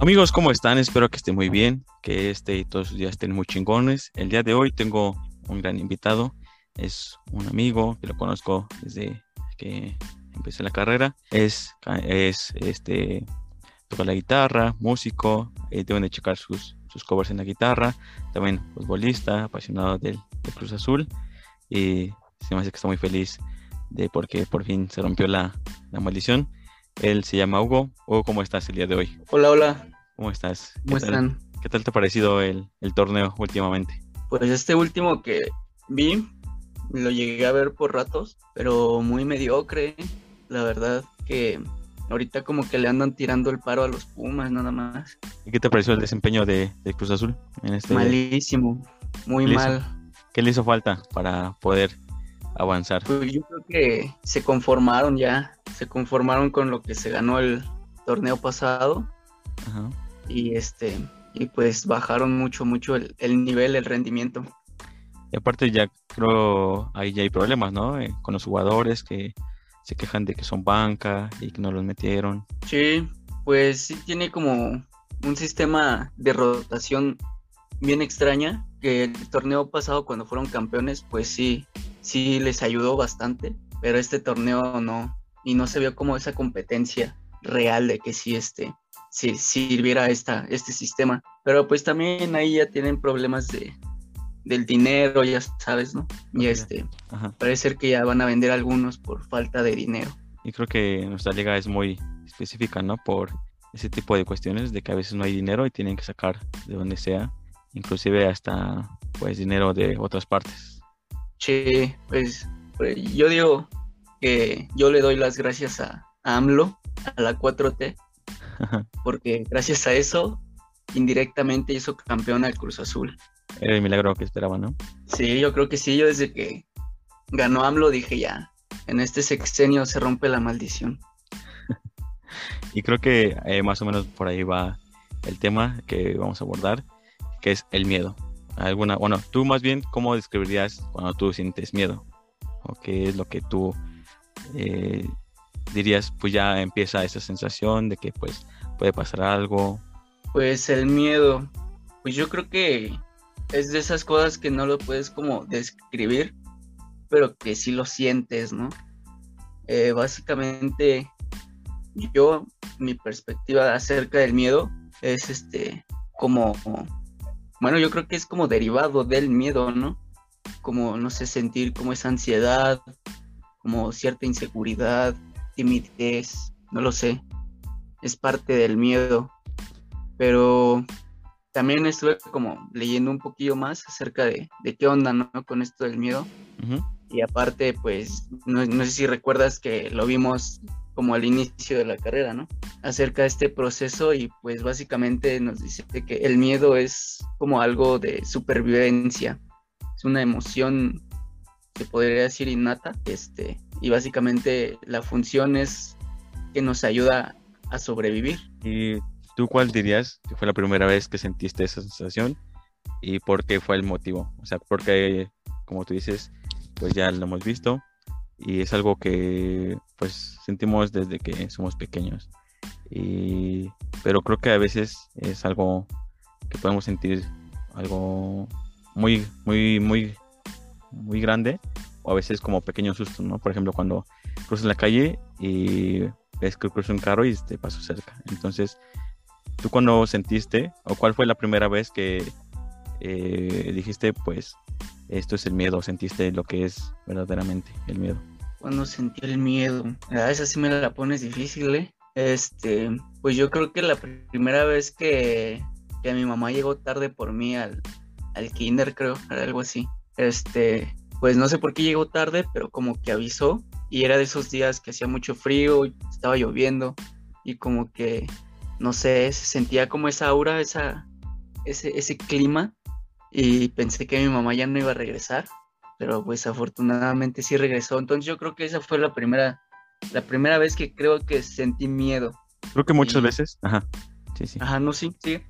Amigos, ¿cómo están? Espero que estén muy bien, que este y todos sus días estén muy chingones. El día de hoy tengo un gran invitado, es un amigo que lo conozco desde que empecé la carrera. Es, es este, toca la guitarra, músico, eh, deben de checar sus, sus covers en la guitarra, también futbolista, apasionado del, Cruz Azul y se me hace que está muy feliz de porque por fin se rompió la, la maldición. Él se llama Hugo. Hugo, ¿cómo estás el día de hoy? Hola, hola. ¿Cómo estás? ¿Cómo están? ¿Qué tal te ha parecido el, el, torneo últimamente? Pues este último que vi, lo llegué a ver por ratos, pero muy mediocre. La verdad que ahorita como que le andan tirando el paro a los Pumas nada más. ¿Y qué te pareció el desempeño de, de Cruz Azul en este? Malísimo, muy mal. ¿Qué le hizo falta para poder avanzar? Pues yo creo que se conformaron ya, se conformaron con lo que se ganó el torneo pasado. Y este, y pues bajaron mucho, mucho el, nivel, el rendimiento. Y aparte ya creo ahí ya hay problemas, ¿no? Eh, con los jugadores que se quejan de que son banca y que no los metieron. Sí, pues sí tiene como un sistema de rotación bien extraña que el torneo pasado cuando fueron campeones pues sí sí les ayudó bastante, pero este torneo no, y no se vio como esa competencia real de que sí este, si sirviera esta, este sistema. Pero pues también ahí ya tienen problemas de, del dinero, ya sabes, ¿no? Y este, parece ser que ya van a vender algunos por falta de dinero. Y creo que nuestra liga es muy específica, ¿no? Por ese tipo de cuestiones de que a veces no hay dinero y tienen que sacar de donde sea, inclusive hasta pues dinero de otras partes. Che, pues, pues, yo digo que yo le doy las gracias a, AMLO, a la 4T, porque gracias a eso, indirectamente hizo campeón al Cruz Azul. Era el milagro que esperaba, ¿no? Sí, yo creo que sí, yo desde que ganó AMLO dije ya, en este sexenio se rompe la maldición. y creo que eh, más o menos por ahí va el tema que vamos a abordar, que es el miedo alguna, bueno, tú más bien, ¿cómo describirías cuando tú sientes miedo? ¿O qué es lo que tú eh, dirías, pues ya empieza esa sensación de que pues puede pasar algo? Pues el miedo, pues yo creo que es de esas cosas que no lo puedes como describir, pero que sí lo sientes, ¿no? Eh, básicamente, yo, mi perspectiva acerca del miedo es este, como bueno, yo creo que es como derivado del miedo, ¿no? Como, no sé, sentir como esa ansiedad, como cierta inseguridad, timidez, no lo sé. Es parte del miedo. Pero también estuve como leyendo un poquillo más acerca de, de qué onda, ¿no? Con esto del miedo. Y aparte, pues, no, no sé si recuerdas que lo vimos como al inicio de la carrera, ¿no? Acerca de este proceso y pues básicamente nos dice que el miedo es como algo de supervivencia, es una emoción que podría decir innata, este, y básicamente la función es que nos ayuda a sobrevivir. ¿Y tú cuál dirías que fue la primera vez que sentiste esa sensación y por qué fue el motivo? O sea, porque como tú dices, pues ya lo hemos visto, y es algo que pues sentimos desde que somos pequeños. Y, pero creo que a veces es algo que podemos sentir algo muy, muy, muy, muy grande o a veces como pequeños sustos, ¿no? Por ejemplo, cuando cruzas la calle y ves que cruza un carro y te pasó cerca. Entonces, ¿tú cuando sentiste o cuál fue la primera vez que eh, dijiste, pues, esto es el miedo, sentiste lo que es verdaderamente el miedo. Cuando sentí el miedo, a esa sí me la pones difícil, ¿eh? Este, pues yo creo que la primera vez que, que mi mamá llegó tarde por mí al, al kinder, creo, algo así. Este, pues no sé por qué llegó tarde, pero como que avisó y era de esos días que hacía mucho frío, estaba lloviendo y como que, no sé, se sentía como esa aura, esa, ese, ese clima y pensé que mi mamá ya no iba a regresar, pero pues afortunadamente sí regresó. Entonces yo creo que esa fue la primera, la primera vez que creo que sentí miedo. Creo que muchas veces, ajá, sí, sí. Ajá, no, sí, sí.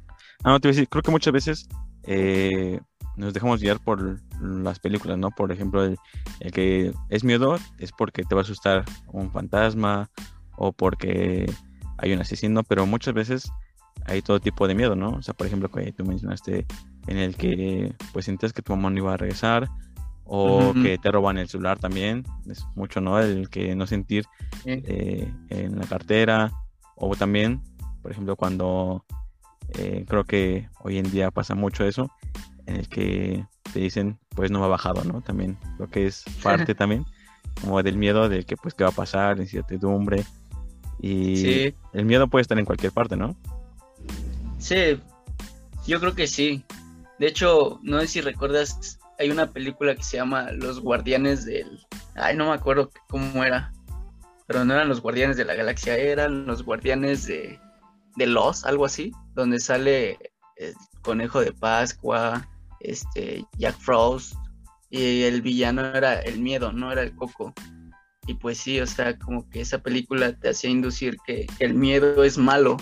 Ah, no, te voy a decir, creo que muchas veces eh, nos dejamos guiar por las películas, ¿no? Por ejemplo, el, que es miedo es porque te va a asustar un fantasma o porque hay un asesino, pero muchas veces hay todo tipo de miedo, ¿no? O sea, por ejemplo, que tú mencionaste en el que pues sientes que tu mamá no iba a regresar o que te roban el celular también, es mucho, ¿no? El que no sentir eh, en la cartera o también, por ejemplo, cuando eh, creo que hoy en día pasa mucho eso, en el que te dicen, pues no me ha bajado, ¿no? También lo que es parte también como del miedo de que pues qué va a pasar, incertidumbre y el miedo puede estar en cualquier parte, ¿no? Sí, yo creo que sí. De hecho, no sé si recuerdas, hay una película que se llama Los Guardianes del... Ay, no me acuerdo cómo era. Pero no eran los Guardianes de la Galaxia, eran los Guardianes de, de Los, algo así, donde sale el Conejo de Pascua, este, Jack Frost, y el villano era el miedo, no era el coco. Y pues sí, o sea, como que esa película te hacía inducir que, el miedo es malo,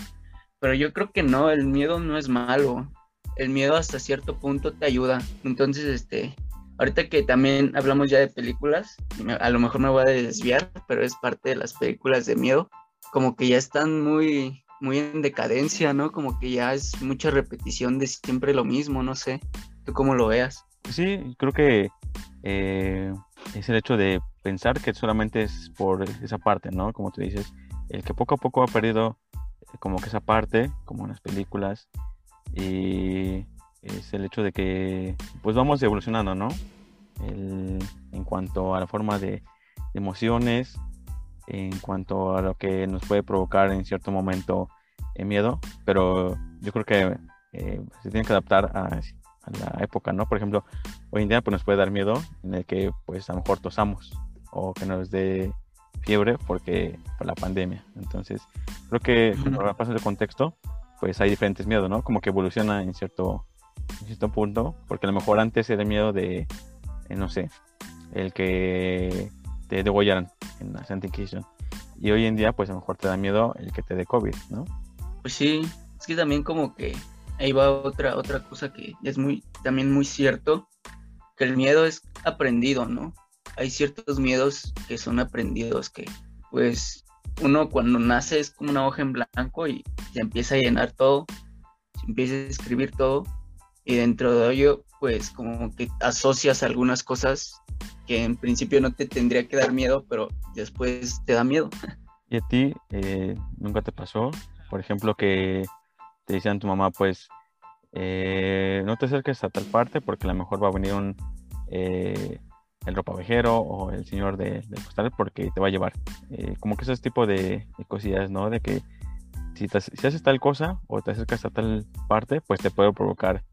pero yo creo que no, el miedo no es malo. El miedo hasta cierto punto te ayuda. Entonces, este, ahorita que también hablamos ya de películas, a lo mejor me voy a desviar, pero es parte de las películas de miedo, como que ya están muy, muy en decadencia, ¿no? Como que ya es mucha repetición de siempre lo mismo, no sé, tú cómo lo veas. Sí, creo que eh, es el hecho de pensar que solamente es por esa parte, ¿no? Como tú dices, el que poco a poco ha perdido eh, como que esa parte, como en las películas, y es el hecho de que pues vamos evolucionando, ¿no? en cuanto a la forma de, emociones, en cuanto a lo que nos puede provocar en cierto momento el miedo, pero yo creo que eh, se tiene que adaptar a la época, ¿no? Por ejemplo, hoy en día pues, nos puede dar miedo en el que pues a lo mejor tosamos o que nos dé fiebre porque por la pandemia. Entonces, creo que como pasa el contexto, pues hay diferentes miedos, ¿no? Como que evoluciona en cierto, en cierto punto, porque a lo mejor antes era miedo de, eh, no sé, el que te degollaran en la Santa Inquisición. Y hoy en día, pues a lo mejor te da miedo el que te dé COVID, ¿no? Pues sí, es que también como que ahí va otra, otra cosa que es muy, también muy cierto, que el miedo es aprendido, ¿no? Hay ciertos miedos que son aprendidos, que pues uno cuando nace es como una hoja en blanco y se empieza a llenar todo, se empieza a escribir todo y dentro de ello pues como que asocias algunas cosas que en principio no te tendría que dar miedo, pero después te da miedo. ¿Y a ti eh, nunca te pasó, por ejemplo, que te decían tu mamá, pues, eh, no te acerques a tal parte porque a lo mejor va a venir un eh, el ropavejero o el señor de, del postal porque te va a llevar. Eh, como que esos tipo de, cosillas, ¿no? De que si, si haces tal cosa o te acercas a tal parte, pues te puede provocar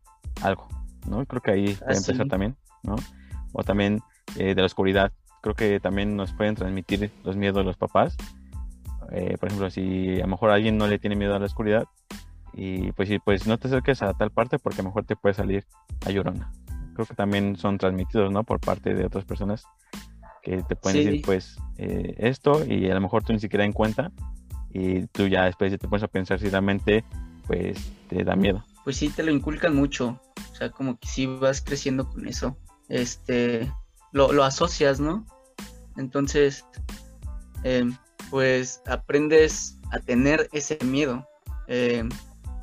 algo, ¿no? Creo que ahí puede ah, empezar también, ¿no? O también de la oscuridad. Creo que también nos pueden transmitir los miedos de los papás. por ejemplo, si a lo mejor alguien no le tiene miedo a la oscuridad, y pues sí, pues no te acerques a tal parte porque mejor te puede salir a llorona. Creo que también son transmitidos, ¿no? Por parte de otras personas que te pueden decir, pues, eh, esto y a lo mejor tú ni siquiera en cuenta y tú ya después te pones a pensar si realmente, pues, te da miedo. Pues sí, te lo inculcan mucho. O sea, como que si vas creciendo con eso. Este, lo, lo asocias, ¿no? Entonces, em, pues aprendes a tener ese miedo. Eh,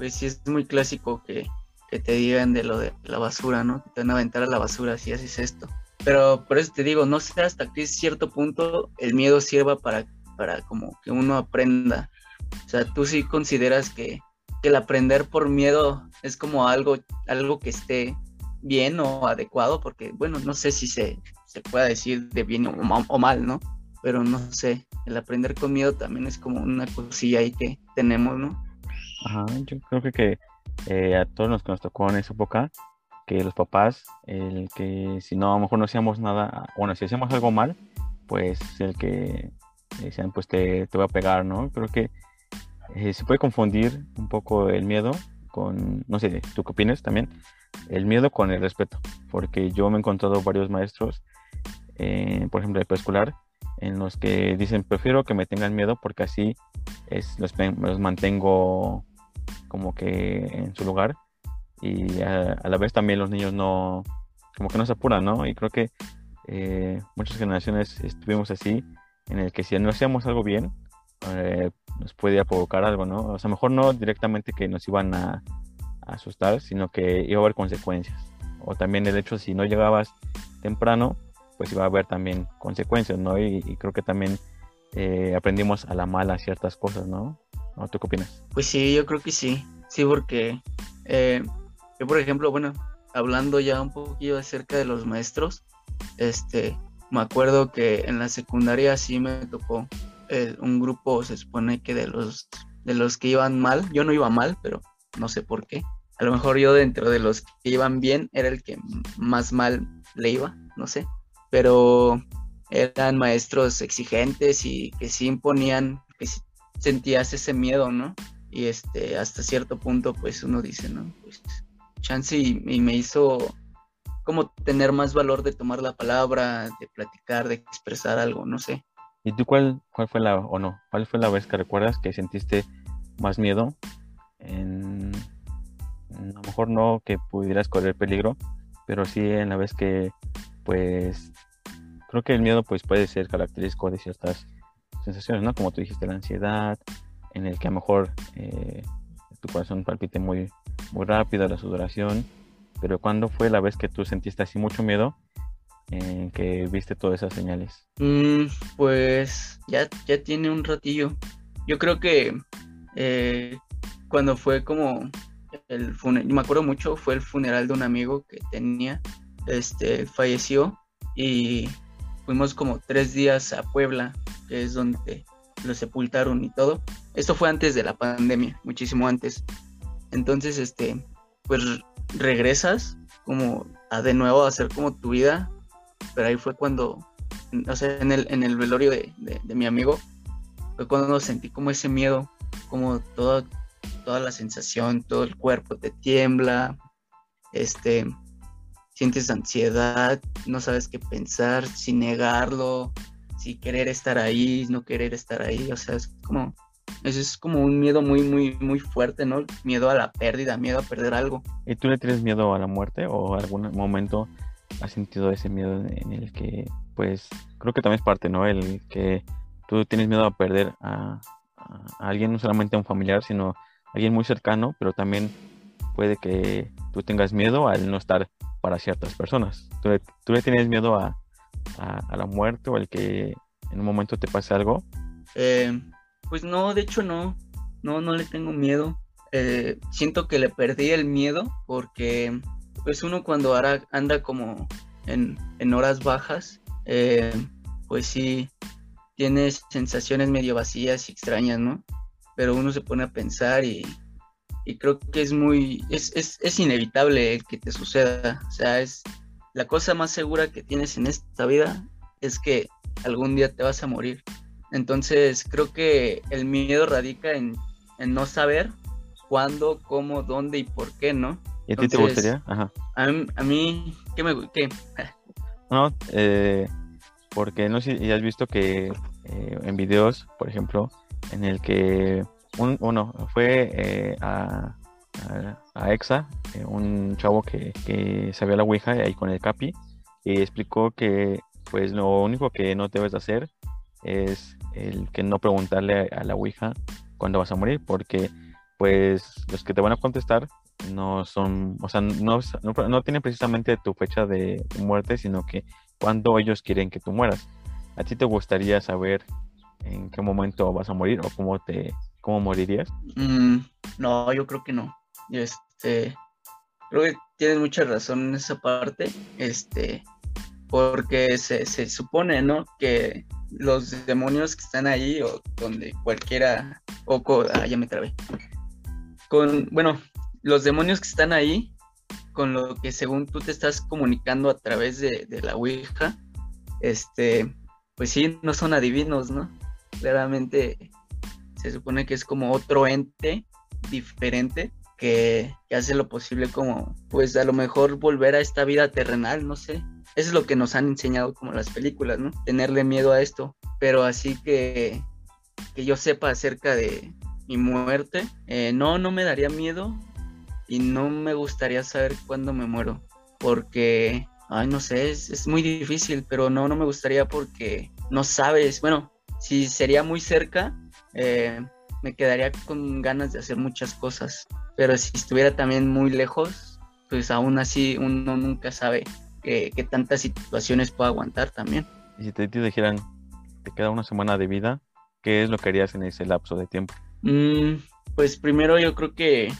pues sí es muy clásico que, te digan de lo de la basura, ¿no? te van a aventar a la basura si haces esto. Pero por eso te digo, no sé hasta qué cierto punto el miedo sirva para, para como que uno aprenda. O sea, tú sí consideras que, el aprender por miedo es como algo, algo que esté bien o adecuado, porque bueno, no sé si se, se pueda decir de bien o, o, mal, ¿no? Pero no sé, el aprender con miedo también es como una cosilla ahí que tenemos, ¿no? Ajá, yo creo que, que eh, a todos los que nos tocó en esa época, que los papás, el que si no, a lo mejor no hacíamos nada, bueno, si hacíamos algo mal, pues el que decían, pues te, te voy a pegar, ¿no? Creo que eh, se puede confundir un poco el miedo con, no sé, ¿tú qué opinas también? El miedo con el respeto, porque yo me he encontrado varios maestros, eh, por ejemplo, de preescolar, en los que dicen, prefiero que me tengan miedo porque así es, los mantengo como que en su lugar y a, la vez también los niños no, como que no se apuran, ¿no? Y creo que eh, muchas generaciones estuvimos así, en el que si no hacíamos algo bien, eh, nos podía provocar algo, ¿no? O sea, mejor no directamente que nos iban a, asustar, sino que iba a haber consecuencias. O también el hecho, si no llegabas temprano, pues iba a haber también consecuencias, ¿no? Y, creo que también eh, aprendimos a la mala ciertas cosas, ¿no? ¿No? ¿Tú qué opinas? Pues sí, yo creo que sí. Sí, porque eh, yo, por ejemplo, bueno, hablando ya un poquillo acerca de los maestros, este, me acuerdo que en la secundaria sí me tocó eh, un grupo, se supone que de los, de los que iban mal, yo no iba mal, pero no sé por qué. A lo mejor yo dentro de los que iban bien era el que más mal le iba, no sé. Pero eran maestros exigentes y que sí imponían, que sentías ese miedo, ¿no? Y este, hasta cierto punto, pues uno dice, ¿no? Pues chance y me hizo como tener más valor de tomar la palabra, de platicar, de expresar algo, no sé. ¿Y tú cuál, cuál fue la, o no, cuál fue la vez que recuerdas que sentiste más miedo? A lo mejor no que pudieras correr peligro, pero sí en la vez que, pues, creo que el miedo pues puede ser característico de ciertas sensaciones, ¿no? Como tú dijiste, la ansiedad, en el que a lo mejor eh, tu corazón palpite muy, muy rápido, la sudoración, pero ¿cuándo fue la vez que tú sentiste así mucho miedo en que viste todas esas señales? Mm, pues ya, ya tiene un ratillo. Yo creo que eh, cuando fue como el funeral, me acuerdo mucho, fue el funeral de un amigo que tenía, este, falleció y fuimos como tres días a Puebla, que es donde lo sepultaron y todo. Esto fue antes de la pandemia, muchísimo antes. Entonces, este, pues regresas como a de nuevo a hacer como tu vida, pero ahí fue cuando, o en el, en el velorio de, mi amigo, fue cuando sentí como ese miedo, como toda, toda la sensación, todo el cuerpo te tiembla, este, sientes ansiedad, no sabes qué pensar, si negarlo, si querer estar ahí, no querer estar ahí, o sea, es como eso es como un miedo muy, muy, muy fuerte, ¿no? Miedo a la pérdida, miedo a perder algo. ¿Y tú le tienes miedo a la muerte o algún momento has sentido ese miedo en el que, pues, creo que también es parte, ¿no? El que tú tienes miedo a perder a, alguien, no solamente a un familiar, sino a alguien muy cercano, pero también puede que tú tengas miedo al no estar para ciertas personas. ¿Tú le, tienes miedo a, a, la muerte o al que en un momento te pase algo? Eh, pues no, de hecho no, no, no le tengo miedo. Eh, siento que le perdí el miedo porque pues uno cuando anda como en, horas bajas, eh, pues sí, tiene sensaciones medio vacías y extrañas, ¿no? Pero uno se pone a pensar y, creo que es muy, es, es, es, inevitable el que te suceda. O sea, es la cosa más segura que tienes en esta vida es que algún día te vas a morir. Entonces creo que el miedo radica en, no saber cuándo, cómo, dónde y por qué, ¿no? ¿Y a ti te gustaría? Ajá. A, mí, ¿qué me qué? No, eh, porque no sé si has visto que eh, en videos, por ejemplo, en el que un, uno fue eh, a, a, EXA, un chavo que, que sabía la Ouija ahí con el Capi, y explicó que pues lo único que no debes hacer es el que no preguntarle a la Ouija cuándo vas a morir, porque pues los que te van a contestar no son, o sea, no, no, tienen precisamente tu fecha de muerte, sino que cuando ellos quieren que tú mueras. ¿A ti te gustaría saber en qué momento vas a morir o cómo te cómo morirías? Mm, no, yo creo que no. Este, creo que tienes mucha razón en esa parte, este, porque se, se supone, ¿no? Que los demonios que están ahí o donde cualquiera o ah, ya me trabé con bueno los demonios que están ahí con lo que según tú te estás comunicando a través de, la ouija este pues sí no son adivinos no claramente se supone que es como otro ente diferente que, hace lo posible como pues a lo mejor volver a esta vida terrenal no sé eso es lo que nos han enseñado como las películas, ¿no? Tenerle miedo a esto. Pero así que, que yo sepa acerca de mi muerte, eh, no, no me daría miedo y no me gustaría saber cuándo me muero. Porque, ay, no sé, es, muy difícil, pero no, no me gustaría porque no sabes. Bueno, si sería muy cerca, eh, me quedaría con ganas de hacer muchas cosas. Pero si estuviera también muy lejos, pues aún así uno nunca sabe qué, tantas situaciones puede aguantar también. Y si te, dijeran, te queda una semana de vida, ¿qué es lo que harías en ese lapso de tiempo? Mm, pues primero yo creo que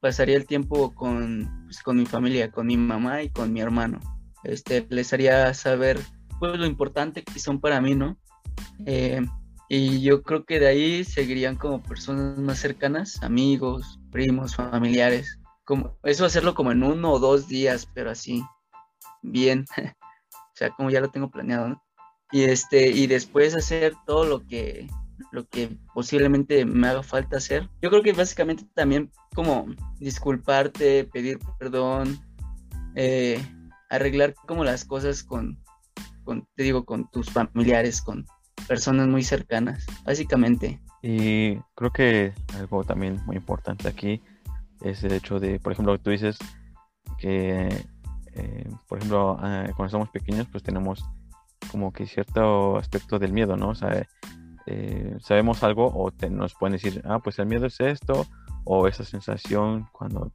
pasaría el tiempo con, pues, con mi familia, con mi mamá y con mi hermano. Este, les haría saber pues lo importante que son para mí, ¿no? Eh, y yo creo que de ahí seguirían como personas más cercanas, amigos, primos, familiares. Como, eso hacerlo como en uno o dos días, pero así, bien. o sea, como ya lo tengo planeado. Y este, y después hacer todo lo que, lo que posiblemente me haga falta hacer. Yo creo que básicamente también como disculparte, pedir perdón, eh, arreglar como las cosas con, con, te digo, con tus familiares, con personas muy cercanas, básicamente. Y creo que algo también muy importante aquí es el hecho de, por ejemplo, tú dices que, eh, por ejemplo, ah, cuando somos pequeños, pues tenemos como que cierto aspecto del miedo, ¿no? O sea, eh, sabemos algo o nos pueden decir, ah, pues el miedo es esto, o esa sensación cuando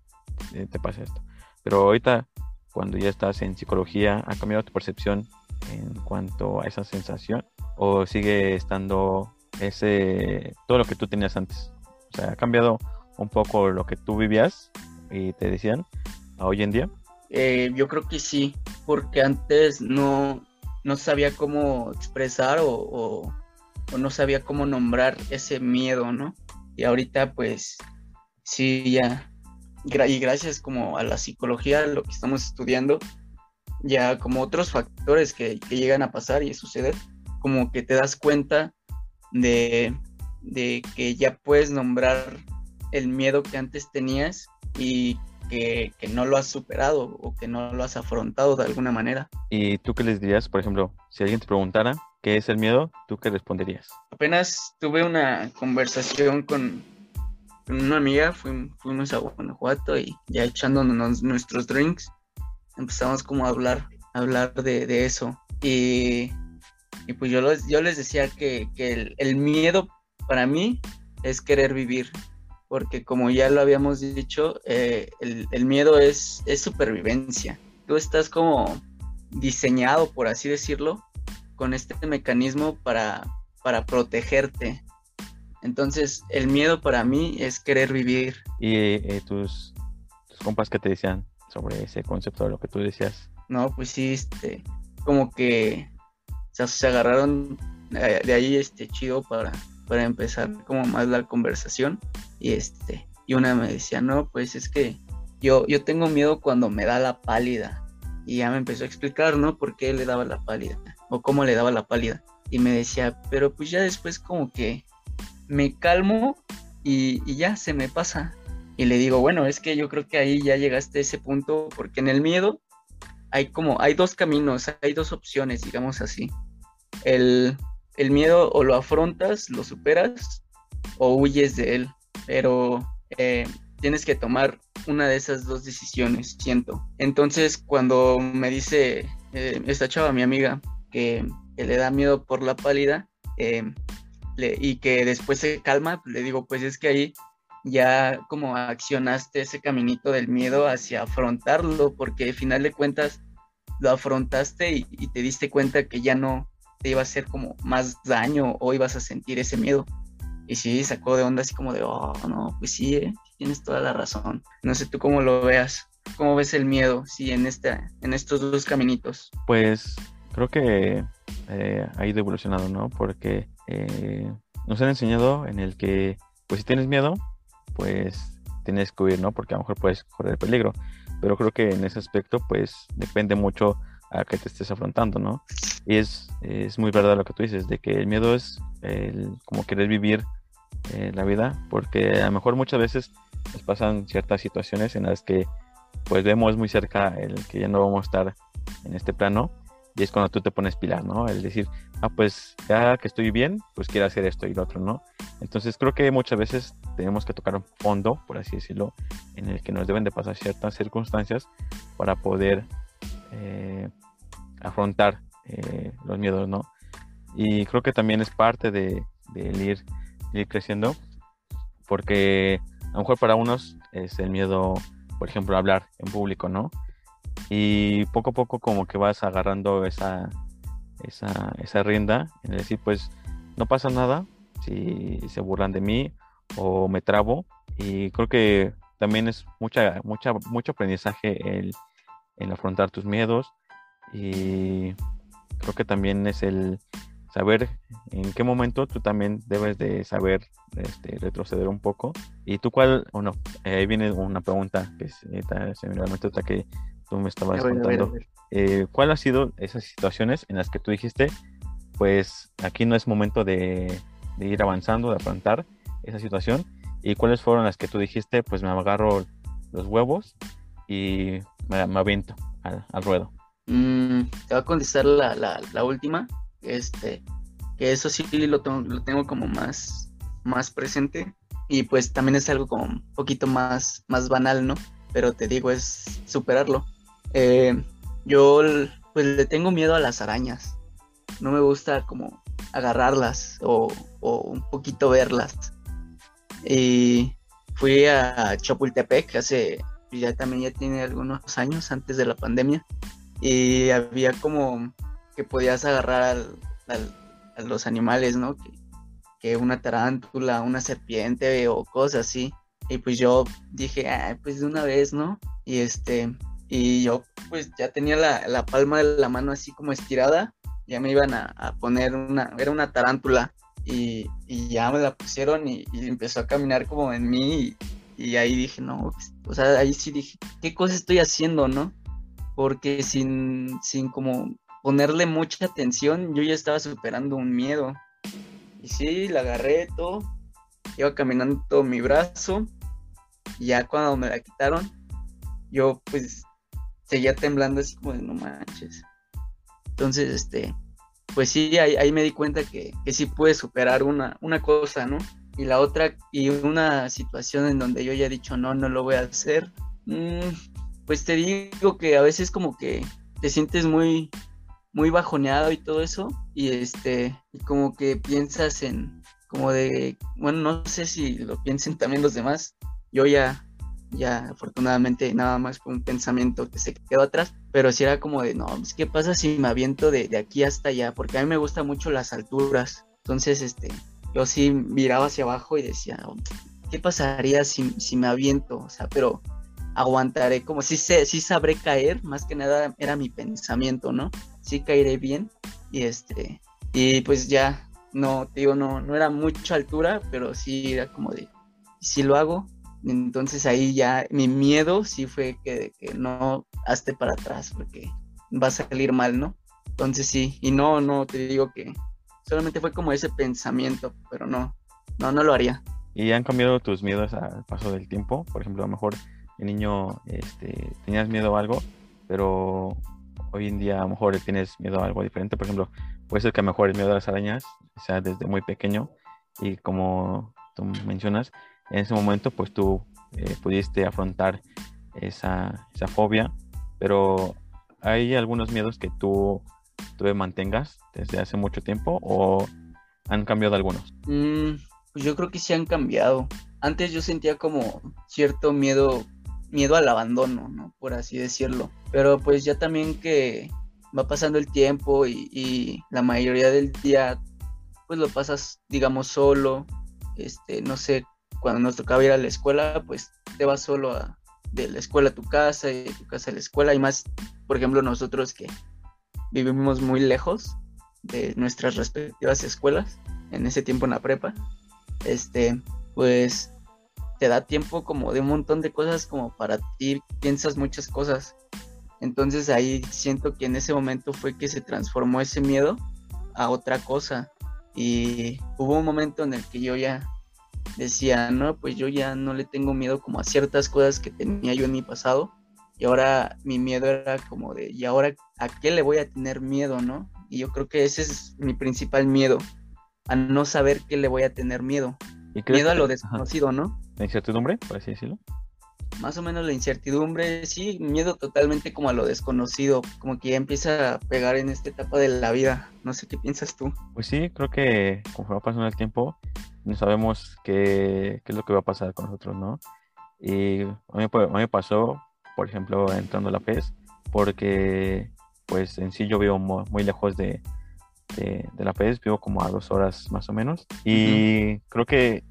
eh, te pasa esto. Pero ahorita, cuando ya estás en psicología, ¿ha cambiado tu percepción en cuanto a esa sensación? ¿O sigue estando ese todo lo que tú tenías antes? O sea, ¿ha cambiado un poco lo que tú vivías y te decían a hoy en día? Eh, yo creo que sí, porque antes no, no sabía cómo expresar o, no sabía cómo nombrar ese miedo, ¿no? Y ahorita pues sí, ya, y gracias como a la psicología, lo que estamos estudiando, ya como otros factores que, llegan a pasar y suceder, como que te das cuenta de, de que ya puedes nombrar el miedo que antes tenías y que, no lo has superado o que no lo has afrontado de alguna manera. ¿Y tú qué les dirías, por ejemplo, si alguien te preguntara qué es el miedo, tú qué responderías? Apenas tuve una conversación con, una amiga, fuimos, a Guanajuato y ya echándonos nuestros drinks, empezamos como a hablar, hablar de, eso. Y, pues yo, yo les decía que, el, el miedo para mí es querer vivir, porque como ya lo habíamos dicho, eh, el, miedo es, es supervivencia. Tú estás como diseñado, por así decirlo, con este mecanismo para, para protegerte. Entonces, el miedo para mí es querer vivir. ¿Y eh, tus, tus compas qué te decían sobre ese concepto de lo que tú decías? No, pues sí, este, como que se agarraron eh, de ahí este chido para, para empezar como más la conversación. Y este y una me decía no pues es que yo yo tengo miedo cuando me da la pálida y ya me empezó a explicar no por qué le daba la pálida o cómo le daba la pálida. Y me decía pero pues ya después como que me calmo y, y ya se me pasa y le digo bueno es que yo creo que ahí ya llegaste a ese punto porque en el miedo hay como hay dos caminos hay dos opciones digamos así el el miedo o lo afrontas, lo superas o huyes de él, pero eh, tienes que tomar una de esas dos decisiones, siento. Entonces, cuando me dice eh, esta chava, mi amiga, que, le da miedo por la pálida eh, y que después se calma, le digo, pues es que ahí ya como accionaste ese caminito del miedo hacia afrontarlo, porque al final de cuentas lo afrontaste y te diste cuenta que ya no, te iba a hacer como más daño o ibas a sentir ese miedo. Y sí, sacó de onda así como de, oh, no, pues sí, eh, tienes toda la razón. No sé tú cómo lo veas, cómo ves el miedo, sí, en, este, en estos dos caminitos. Pues creo que eh, ha ido evolucionando, ¿no? Porque eh, nos han enseñado en el que, pues si tienes miedo, pues tienes que huir, ¿no? Porque a lo mejor puedes correr peligro. Pero creo que en ese aspecto, pues depende mucho a que te estés afrontando, ¿no? Y es, es muy verdad lo que tú dices, de que el miedo es el, como querer vivir eh, la vida, porque a lo mejor muchas veces nos pasan ciertas situaciones en las que pues vemos muy cerca el que ya no vamos a estar en este plano y es cuando tú te pones pilar, ¿no? El decir, ah, pues ya que estoy bien, pues quiero hacer esto y lo otro, ¿no? Entonces creo que muchas veces tenemos que tocar un fondo, por así decirlo, en el que nos deben de pasar ciertas circunstancias para poder eh, afrontar eh, los miedos, ¿no? Y creo que también es parte de, ir, creciendo porque a lo mejor para unos es el miedo, por ejemplo, hablar en público, ¿no? Y poco a poco como que vas agarrando esa, esa, esa rienda en decir, pues no pasa nada si se burlan de mí o me trabo. Y creo que también es mucha, mucha, mucho aprendizaje el, el afrontar tus miedos y creo que también es el saber en qué momento tú también debes de saber este, retroceder un poco. ¿Y tú cuál? Bueno, ahí viene una pregunta que se me que tú me estabas contando. Eh, ¿Cuál ha sido esas situaciones en las que tú dijiste, pues aquí no es momento de, ir avanzando, de afrontar esa situación? ¿Y cuáles fueron las que tú dijiste, pues me agarro los huevos y me, me aviento al, ruedo? Mm, te voy a contestar la, la, última. Este, que eso sí lo tengo, lo tengo como más, más presente. Y pues también es algo como un poquito más, más banal, ¿no? Pero te digo, es superarlo. Eh, yo pues le tengo miedo a las arañas. No me gusta como agarrarlas o, un poquito verlas. Y fui a Chapultepec hace, ya también ya tiene algunos años antes de la pandemia. Y había como que podías agarrar a los animales, ¿no? Que, una tarántula, una serpiente o cosas así. Y pues yo dije, ah, pues de una vez, ¿no? Y este, y yo pues ya tenía la, palma de la mano así como estirada, ya me iban a, poner una, era una tarántula y, ya me la pusieron y, empezó a caminar como en mí y, ahí dije, no, pues, o sea, ahí sí dije, ¿qué cosa estoy haciendo, no? Porque sin, sin como ponerle mucha atención, yo ya estaba superando un miedo. Y sí, la agarré todo, iba caminando todo mi brazo, y ya cuando me la quitaron, yo pues seguía temblando así como de no manches. Entonces, este, pues sí, ahí, me di cuenta que, que, sí pude superar una, una cosa, ¿no? Y la otra, y una situación en donde yo ya he dicho, no, no lo voy a hacer, mm, pues te digo que a veces como que te sientes muy, muy bajoneado y todo eso, y este, y como que piensas en, como de, bueno, no sé si lo piensen también los demás, yo ya ya afortunadamente nada más fue un pensamiento que se quedó atrás, pero si era como de, no, pues, ¿qué pasa si me aviento de, aquí hasta allá? Porque a mí me gustan mucho las alturas, entonces, este, yo sí miraba hacia abajo y decía, ¿qué pasaría si, si me aviento? O sea, pero aguantaré, como si, sé, si sabré caer, más que nada era mi pensamiento, ¿no? Sí caeré bien y este, y pues ya, no, te digo, no, no era mucha altura, pero sí era como de, si lo hago, entonces ahí ya mi miedo sí fue que, no hazte para atrás porque va a salir mal, ¿no? Entonces sí, y no, no, te digo que solamente fue como ese pensamiento, pero no, no, no lo haría. ¿Y han cambiado tus miedos al paso del tiempo? Por ejemplo, a lo mejor de niño este, tenías miedo a algo, pero hoy en día a lo mejor tienes miedo a algo diferente. Por ejemplo, puede ser que a lo mejor el miedo a las arañas sea desde muy pequeño y como tú mencionas, en ese momento pues tú eh, pudiste afrontar esa, esa, fobia, pero ¿hay algunos miedos que tú, tú mantengas desde hace mucho tiempo o han cambiado algunos? Mm, pues yo creo que sí han cambiado. Antes yo sentía como cierto miedo, miedo al abandono, ¿no? Por así decirlo. Pero pues ya también que va pasando el tiempo y, la mayoría del día pues lo pasas digamos solo, este, no sé, cuando nos tocaba ir a la escuela, pues te vas solo de la escuela a tu casa y de tu casa a la escuela. Y más, por ejemplo, nosotros que vivimos muy lejos de nuestras respectivas escuelas, en ese tiempo en la prepa, este, pues te da tiempo como de un montón de cosas como para ti, piensas muchas cosas. Entonces ahí siento que en ese momento fue que se transformó ese miedo a otra cosa. Y hubo un momento en el que yo ya decía, no, pues yo ya no le tengo miedo como a ciertas cosas que tenía yo en mi pasado. Y ahora mi miedo era como de, ¿y ahora a qué le voy a tener miedo, no? Y yo creo que ese es mi principal miedo, a no saber qué le voy a tener miedo. miedo a lo desconocido, ¿no? ¿La incertidumbre, por así decirlo? Más o menos la incertidumbre, sí, miedo totalmente como a lo desconocido, como que ya empieza a pegar en esta etapa de la vida. No sé qué piensas tú. Pues sí, creo que conforme va pasando el tiempo, no sabemos qué, qué, es lo que va a pasar con nosotros, ¿no? Y a mí, a mí me pasó, por ejemplo, entrando a la PES, porque pues en sí yo vivo muy, lejos de, de, la PES, vivo como a dos horas más o menos. Y creo que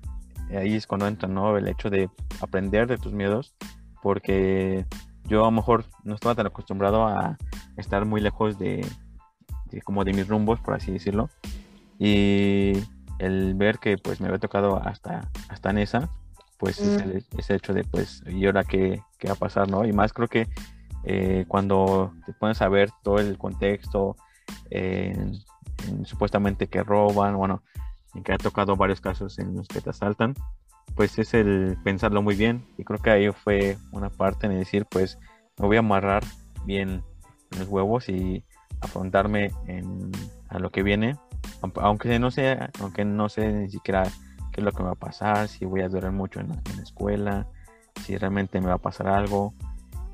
ahí es cuando entra, ¿no? El hecho de aprender de tus miedos, porque yo a lo mejor no estaba tan acostumbrado a estar muy lejos de, como de mis rumbos, por así decirlo. Y el ver que pues me había tocado hasta, hasta en esa, pues es el, hecho de pues, ¿y ahora qué, qué, va a pasar, no? Y más creo que eh, cuando te pones a ver todo el contexto, supuestamente que roban, bueno, en que ha tocado varios casos en los que te asaltan, pues es el pensarlo muy bien. Y creo que ahí fue una parte en decir, pues me voy a amarrar bien los huevos y afrontarme a lo que viene, aunque no sé, aunque no sé ni siquiera qué es lo que me va a pasar, si voy a durar mucho en la, escuela, si realmente me va a pasar algo.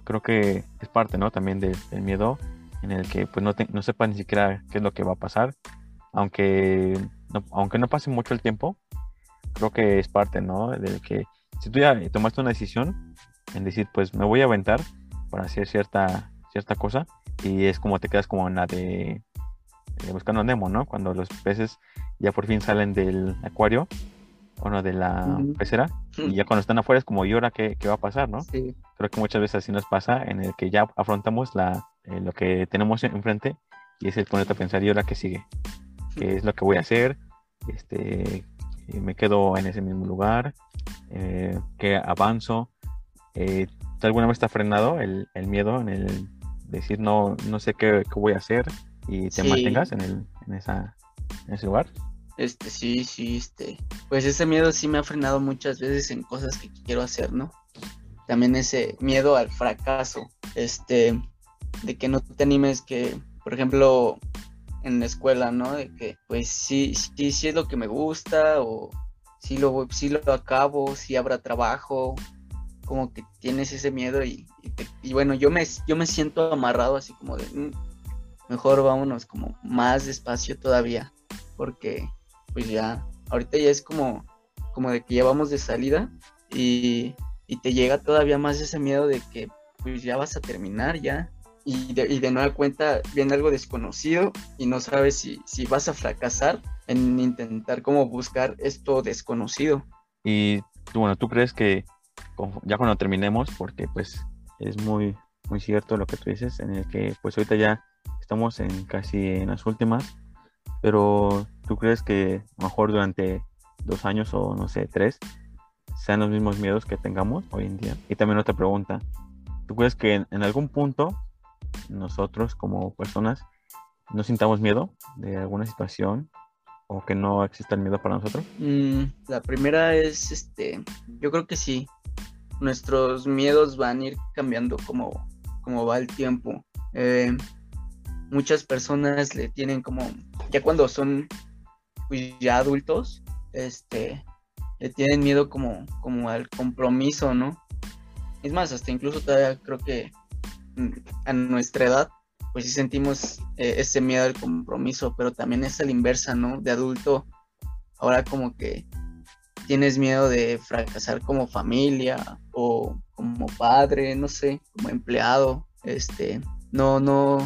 Creo que es parte, ¿no? También del miedo en el que pues no, no sepa ni siquiera qué es lo que va a pasar, aunque no, aunque no pase mucho el tiempo, creo que es parte, ¿no? De que si tú ya tomaste una decisión en decir, pues me voy a aventar para hacer cierta, cierta cosa, y es como te quedas como en la de, buscando a Nemo, ¿no? Cuando los peces ya por fin salen del acuario, o no, de la pecera, y ya cuando están afuera es como, ¿y ahora qué, qué va a pasar, no? Sí. Creo que muchas veces así nos pasa, en el que ya afrontamos la, eh, lo que tenemos enfrente, y es el ponerte a pensar, ¿y ahora qué sigue? ¿Qué es lo que voy a hacer? Este, eh, me quedo en ese mismo lugar, eh, que avanzo. Eh, ¿Alguna vez te ha frenado el, miedo en el decir no, no sé qué, voy a hacer y te mantengas en, el, en, esa, en ese lugar? Este, sí, sí, este. Pues ese miedo sí me ha frenado muchas veces en cosas que quiero hacer, ¿no? También ese miedo al fracaso, este, de que no te animes, que, por ejemplo, en la escuela, ¿no? De que pues sí, sí, sí es lo que me gusta o sí lo, sí lo acabo, si habrá trabajo, como que tienes ese miedo y, y, bueno, yo me, yo me siento amarrado así como de, mm, mejor vámonos como más despacio todavía, porque pues ya, ahorita ya es como, como de que ya vamos de salida y, y te llega todavía más ese miedo de que pues ya vas a terminar ya, y de, y de nueva cuenta viene algo desconocido y no sabes si, si vas a fracasar en intentar como buscar esto desconocido. Y bueno, ¿tú crees que ya cuando terminemos, porque pues es muy, muy cierto lo que tú dices, en el que pues ahorita ya estamos en casi en las últimas, pero ¿tú crees que mejor durante dos años o no sé, tres, sean los mismos miedos que tengamos hoy en día? Y también otra pregunta, ¿tú crees que en algún punto nosotros como personas no sintamos miedo de alguna situación o que no exista el miedo para nosotros? Mm, la primera es, este, yo creo que sí. Nuestros miedos van a ir cambiando como, como va el tiempo. Eh, muchas personas le tienen como, ya cuando son pues, ya adultos, este, le tienen miedo como, como al compromiso, ¿no? Es más, hasta incluso todavía creo que a nuestra edad, pues sí sentimos eh, ese miedo al compromiso, pero también es a la inversa, ¿no? De adulto, ahora como que tienes miedo de fracasar como familia o como padre, no sé, como empleado, este, no, no,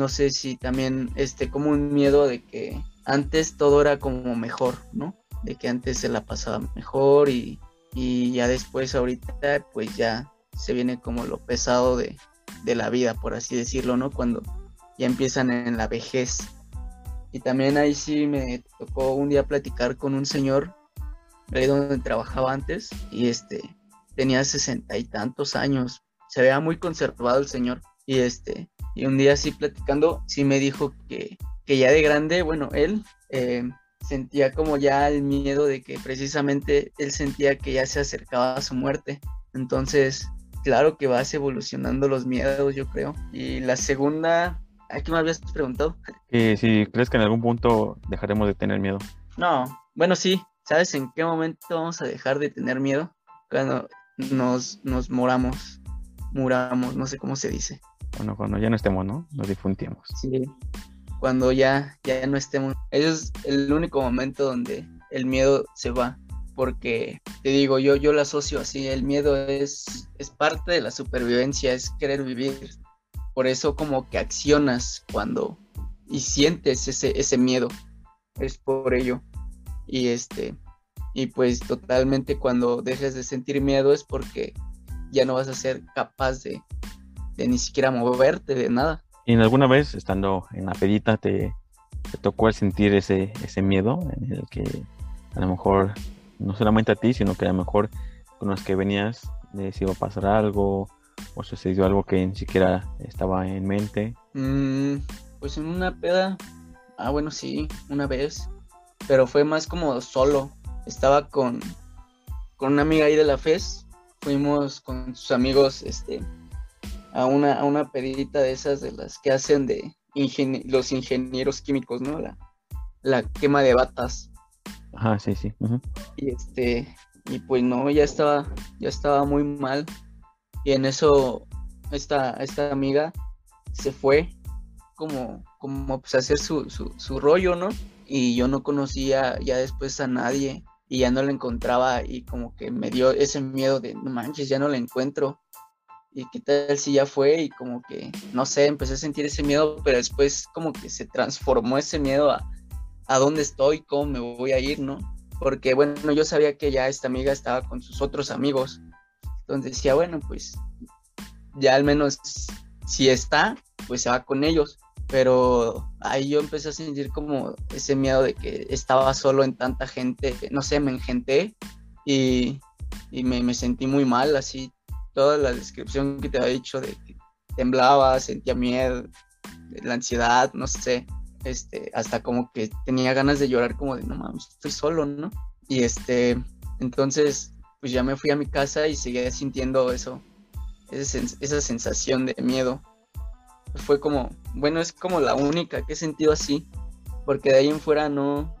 no sé si también, este, como un miedo de que antes todo era como mejor, ¿no? De que antes se la pasaba mejor y, y ya después ahorita pues ya se viene como lo pesado de, de la vida, por así decirlo, ¿no? Cuando ya empiezan en la vejez. Y también ahí sí me tocó un día platicar con un señor ahí donde trabajaba antes y este tenía sesenta y tantos años, se veía muy conservado el señor y este y un día así platicando sí me dijo que, que ya de grande, bueno, él eh, sentía como ya el miedo de que precisamente él sentía que ya se acercaba a su muerte. Entonces, claro que vas evolucionando los miedos, yo creo. Y la segunda, ¿a qué me habías preguntado? si crees que en algún punto dejaremos de tener miedo. No, bueno, sí. ¿Sabes en qué momento vamos a dejar de tener miedo? Cuando nos, nos moramos, muramos, no sé cómo se dice. Bueno, cuando ya no estemos, ¿no? Nos difuntimos. Sí, cuando ya, ya no estemos. Ese es el único momento donde el miedo se va. Porque te digo, yo, yo lo asocio así, el miedo es, es parte de la supervivencia, es querer vivir. Por eso como que accionas cuando y sientes ese, ese miedo. Es por ello. Y este, y pues totalmente cuando dejes de sentir miedo es porque ya no vas a ser capaz de, de ni siquiera moverte de nada. ¿Y en alguna vez, estando en la pedita, te, te tocó el sentir ese, ese miedo en el que a lo mejor no solamente a ti, sino que a lo mejor con los que venías les iba a pasar algo o sucedió algo que ni siquiera estaba en mente? Mm, pues en una peda, ah bueno sí, una vez, pero fue más como solo. Estaba con, con una amiga ahí de la FES, fuimos con sus amigos este, a, una, a una pedita de esas de las que hacen de los ingenieros químicos, ¿no? La, la quema de batas. Ajá, sí, sí. Y este, y pues no, ya estaba, ya estaba muy mal. Y en eso esta, esta amiga se fue como, como pues a hacer su, su, su rollo, ¿no? Y yo no conocía ya después a nadie y ya no la encontraba y como que me dio ese miedo de, no manches, ya no la encuentro y qué tal si ya fue y como que, no sé, empecé a sentir ese miedo, pero después como que se transformó ese miedo a, a dónde estoy, cómo me voy a ir, ¿no? Porque bueno, yo sabía que ya esta amiga estaba con sus otros amigos, entonces decía, bueno, pues ya al menos si está, pues se va con ellos, pero ahí yo empecé a sentir como ese miedo de que estaba solo en tanta gente, no sé, me engenté y, y me, me sentí muy mal, así toda la descripción que te había dicho de que temblaba, sentía miedo, la ansiedad, no sé, este, hasta como que tenía ganas de llorar como de, no mames, estoy solo, ¿no? Y este, entonces, pues ya me fui a mi casa y seguía sintiendo eso, esa, sensación de miedo. fue como, bueno, es como la única que he sentido así, porque de ahí en fuera no,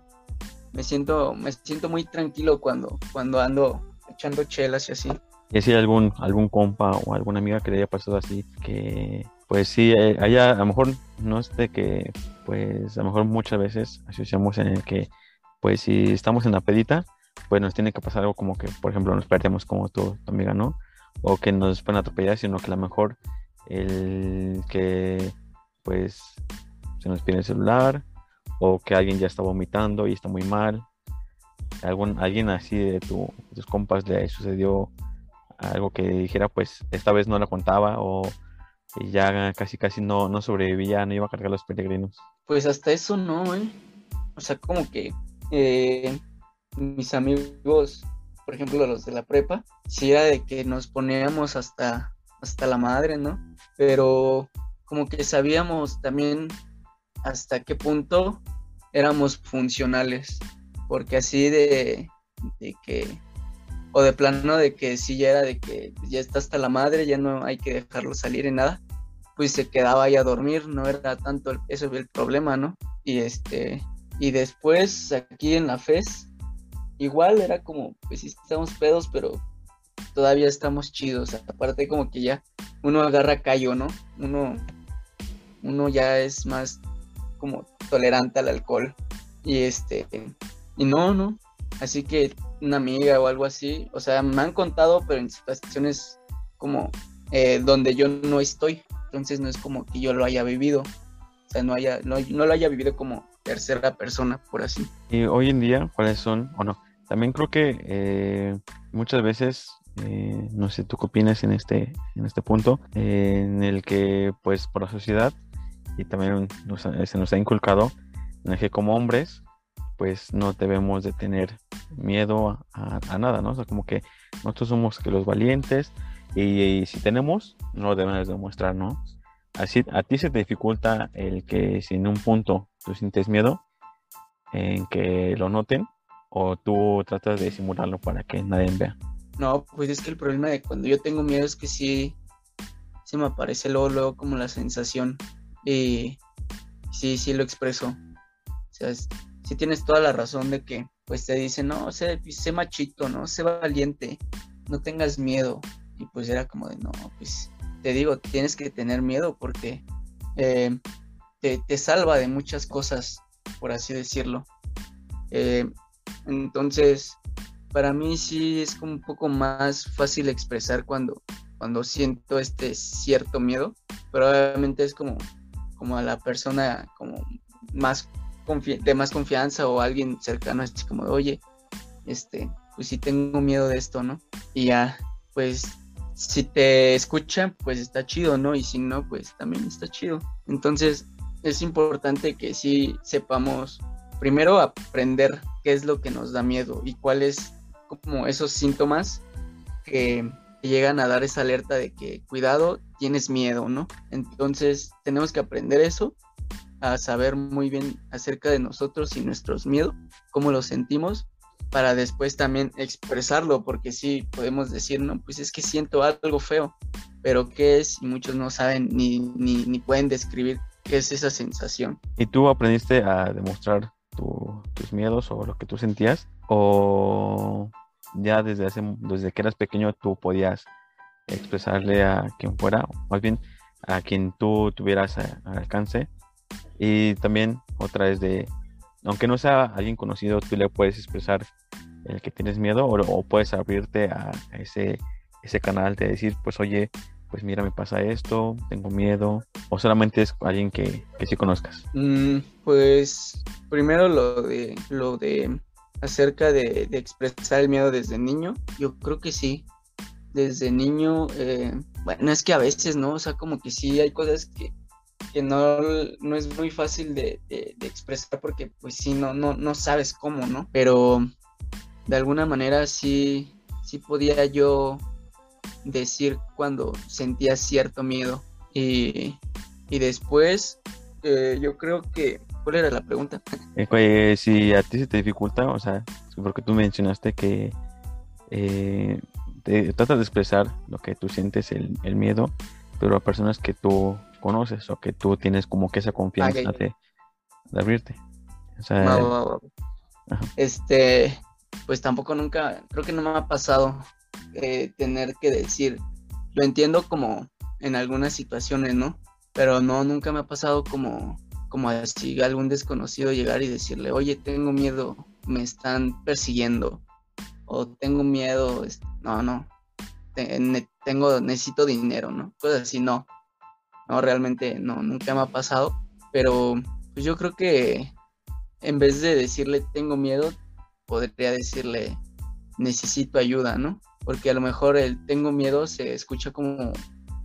me siento, me siento muy tranquilo cuando, cuando ando echando chelas y así. Y así algún, algún compa o alguna amiga que le haya pasado así, que pues sí, eh, haya, a lo mejor no es de que, pues a lo mejor muchas veces asociamos en el que, pues si estamos en la pedita, pues nos tiene que pasar algo como que, por ejemplo, nos perdemos como tu, amiga, ¿no? O que nos pueden atropellar, sino que a lo mejor el que, pues, se nos pide el celular, o que alguien ya está vomitando y está muy mal, algún, alguien así de tus compas le sucedió algo que dijera, pues esta vez no la contaba o ya casi casi no, no sobrevivía, no iba a cargar los peregrinos. Pues hasta eso no, ¿eh? O sea, como que eh, mis amigos, por ejemplo, los de la prepa, sí era de que nos poníamos hasta, hasta la madre, ¿no? Pero como que sabíamos también hasta qué punto éramos funcionales, porque así de, de que o de plano de que si ya era de que ya está hasta la madre, ya no hay que dejarlo salir en nada, pues se quedaba ahí a dormir, no era tanto el, eso el problema, ¿no? Y este, y después aquí en la FES, igual era como, pues sí estamos pedos, pero todavía estamos chidos, aparte como que ya uno agarra callo, ¿no? Uno, uno ya es más como tolerante al alcohol y este, y no, no, así que una amiga o algo así. O sea, me han contado, pero en situaciones como eh, donde yo no estoy. Entonces no es como que yo lo haya vivido. O sea, no, haya, no, lo haya vivido como tercera persona, por así. Y hoy en día, ¿cuáles son? O no, también creo que eh, muchas veces, eh, no sé, tú qué opinas en este, en este punto, en el que, pues, por la sociedad y también se nos ha inculcado en el que como hombres pues no debemos de tener miedo a, nada, ¿no? O sea, como que nosotros somos que los valientes y, si tenemos, no debemos demostrar, ¿no? Así, a ti se te dificulta el que si en un punto tú sientes miedo en que lo noten o tú tratas de simularlo para que nadie vea. No, pues es que el problema de cuando yo tengo miedo es que sí, se me aparece luego, luego como la sensación y sí, sí lo expreso. O sea, tienes toda la razón de que pues te dicen, no, sé, sé machito, ¿no? Sé valiente, no tengas miedo. Y pues era como de, no, pues te digo, tienes que tener miedo porque eh, te, salva de muchas cosas, por así decirlo. Eh, Entonces, para mí sí es como un poco más fácil expresar cuando, cuando siento este cierto miedo, pero obviamente es como, como a la persona como más de más confianza o alguien cercano, así como, oye, este, pues sí tengo miedo de esto, ¿no? Y ya, pues si te escuchan, pues está chido, ¿no? Y si no, pues también está chido. Entonces, es importante que sí sepamos primero aprender qué es lo que nos da miedo y cuáles como esos síntomas que llegan a dar esa alerta de que cuidado, tienes miedo, ¿no? Entonces tenemos que aprender eso, a saber muy bien acerca de nosotros y nuestros miedos, cómo los sentimos, para después también expresarlo, porque sí podemos decir, no, pues es que siento algo feo, pero ¿qué es? Y muchos no saben ni, ni, ni pueden describir qué es esa sensación. ¿Y tú aprendiste a demostrar tus miedos o lo que tú sentías? ¿O ya desde, hace, desde que eras pequeño tú podías expresarle a quien fuera, más bien a quien tú tuvieras al alcance? Y también otra vez de, aunque no sea alguien conocido, tú le puedes expresar el que tienes miedo o, puedes abrirte a ese, ese canal de decir, pues oye, pues mira, me pasa esto, tengo miedo, o solamente es alguien que, que sí conozcas? Mm, pues primero lo de, lo de acerca de, expresar el miedo desde niño, yo creo que sí. Desde niño, eh, bueno, es que a veces, ¿no? O sea, como que sí hay cosas que, que no, no es muy fácil de, de, expresar porque pues sí, no, no, no sabes cómo, ¿no? Pero de alguna manera sí, sí podía yo decir cuando sentía cierto miedo. Y, después, eh, yo creo que. ¿Cuál era la pregunta? Eh, pues, si a ti se te dificulta, o sea, porque tú mencionaste que eh, tratas de expresar lo que tú sientes, el, miedo, pero a personas que tú conoces o que tú tienes como que esa confianza de, abrirte. O sea, este, pues tampoco nunca, creo que no me ha pasado eh, tener que decir, lo entiendo como en algunas situaciones, ¿no? Pero no, nunca me ha pasado como, como así algún desconocido llegar y decirle, oye, tengo miedo, me están persiguiendo, o tengo miedo, no, no, tengo, necesito dinero, ¿no? Cosas así, no, no, realmente no, nunca me ha pasado, pero pues yo creo que en vez de decirle tengo miedo, podría decirle necesito ayuda, ¿no? porque a lo mejor el tengo miedo se escucha como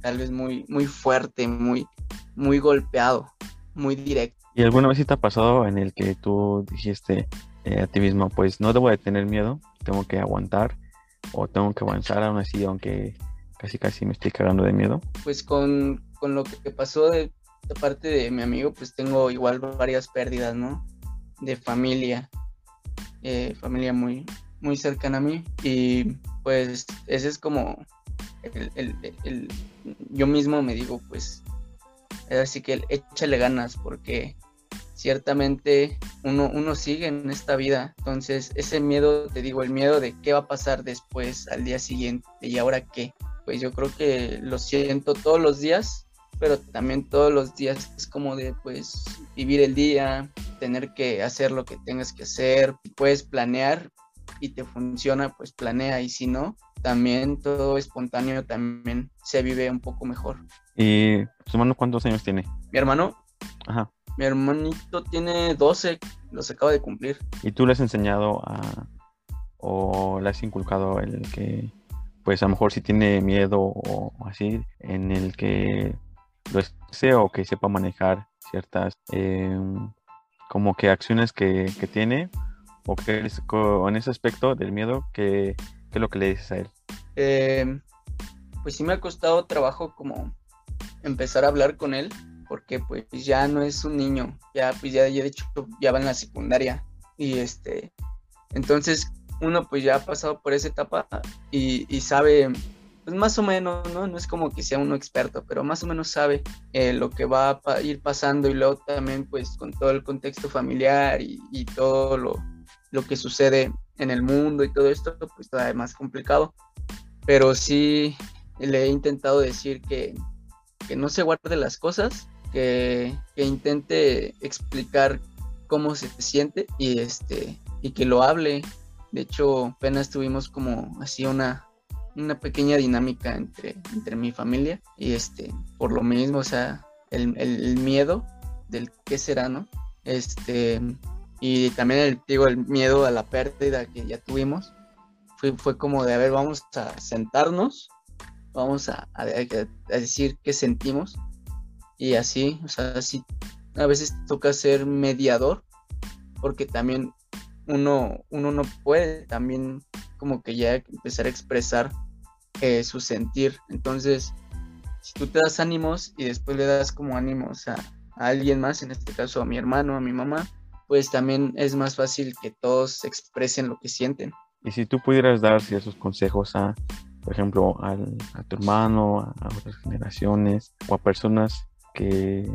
tal vez muy, muy fuerte, muy, muy golpeado, muy directo. ¿Y alguna vez te ha pasado en el que tú dijiste eh, a ti mismo, pues no debo de tener miedo, tengo que aguantar o tengo que avanzar aún así, aunque casi casi me estoy cagando de miedo? Pues con, con lo que pasó de, parte de mi amigo, pues tengo igual varias pérdidas, ¿no? De familia, eh, familia muy, muy cercana a mí. Y pues ese es como el, yo mismo me digo pues así que échale ganas porque ciertamente uno, uno sigue en esta vida. Entonces ese miedo te digo el miedo de qué va a pasar después al día siguiente y ahora qué. Pues yo creo que lo siento todos los días pero también todos los días es como de pues vivir el día, tener que hacer lo que tengas que hacer, puedes planear, y te funciona, pues planea y si no, también todo espontáneo también se vive un poco mejor. ¿Y su hermano cuántos años tiene? Mi hermano. Ajá. Mi hermanito tiene 12, los acaba de cumplir. ¿Y tú le has enseñado a o le has inculcado el que pues a lo mejor si tiene miedo o así en el que lo sea o que sepa manejar ciertas em, como que acciones que, que tiene o qué en ese aspecto del miedo, ¿qué, es lo que le dices a él? Em, pues sí me ha costado trabajo como empezar a hablar con él, porque pues ya no es un niño, ya pues ya, de hecho ya va en la secundaria y este, entonces uno pues ya ha pasado por esa etapa y, sabe pues más o menos, ¿no? No es como que sea uno experto, pero más o menos sabe eh, lo que va a ir pasando y luego también pues con todo el contexto familiar y, todo lo, lo que sucede en el mundo y todo esto, pues todavía más complicado. Pero sí le he intentado decir que, no se guarde las cosas, que, intente explicar cómo se siente y este y que lo hable. De hecho, apenas tuvimos como así una una pequeña dinámica entre, entre mi familia y este, por lo mismo, o sea, el, el miedo del qué será, ¿no? Este, y también el, digo, el miedo a la pérdida que ya tuvimos, fue, fue como de, a ver, vamos a sentarnos, vamos a, a, decir qué sentimos, y así, o sea, así, a veces toca ser mediador, porque también uno, uno no puede también como que ya empezar a expresar eh, su sentir. Entonces, si tú te das ánimos y después le das como ánimos a, alguien más, en este caso a mi hermano, a mi mamá, pues también es más fácil que todos expresen lo que sienten. Y si tú pudieras dar ciertos consejos a, por ejemplo, al, a tu hermano, a, otras generaciones o a personas que,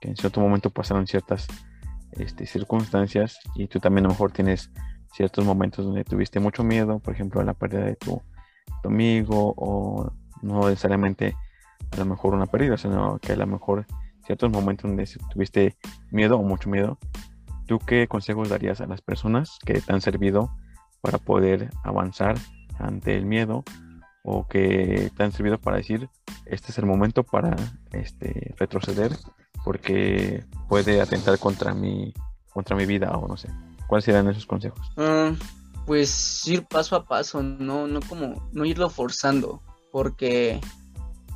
que, en cierto momento pasaron ciertas este, circunstancias y tú también a lo mejor tienes ciertos momentos donde tuviste mucho miedo, por ejemplo, a la pérdida de tu, tu amigo o no necesariamente a lo mejor una pérdida, sino que a lo mejor ciertos momentos donde tuviste miedo o mucho miedo, ¿tú qué consejos darías a las personas que te han servido para poder avanzar ante el miedo o que te han servido para decir, este es el momento para este, retroceder porque puede atentar contra mi, contra mi vida o no sé? ¿Cuáles serían esos consejos? Uh, pues ir paso a paso, no, no como, no irlo forzando, porque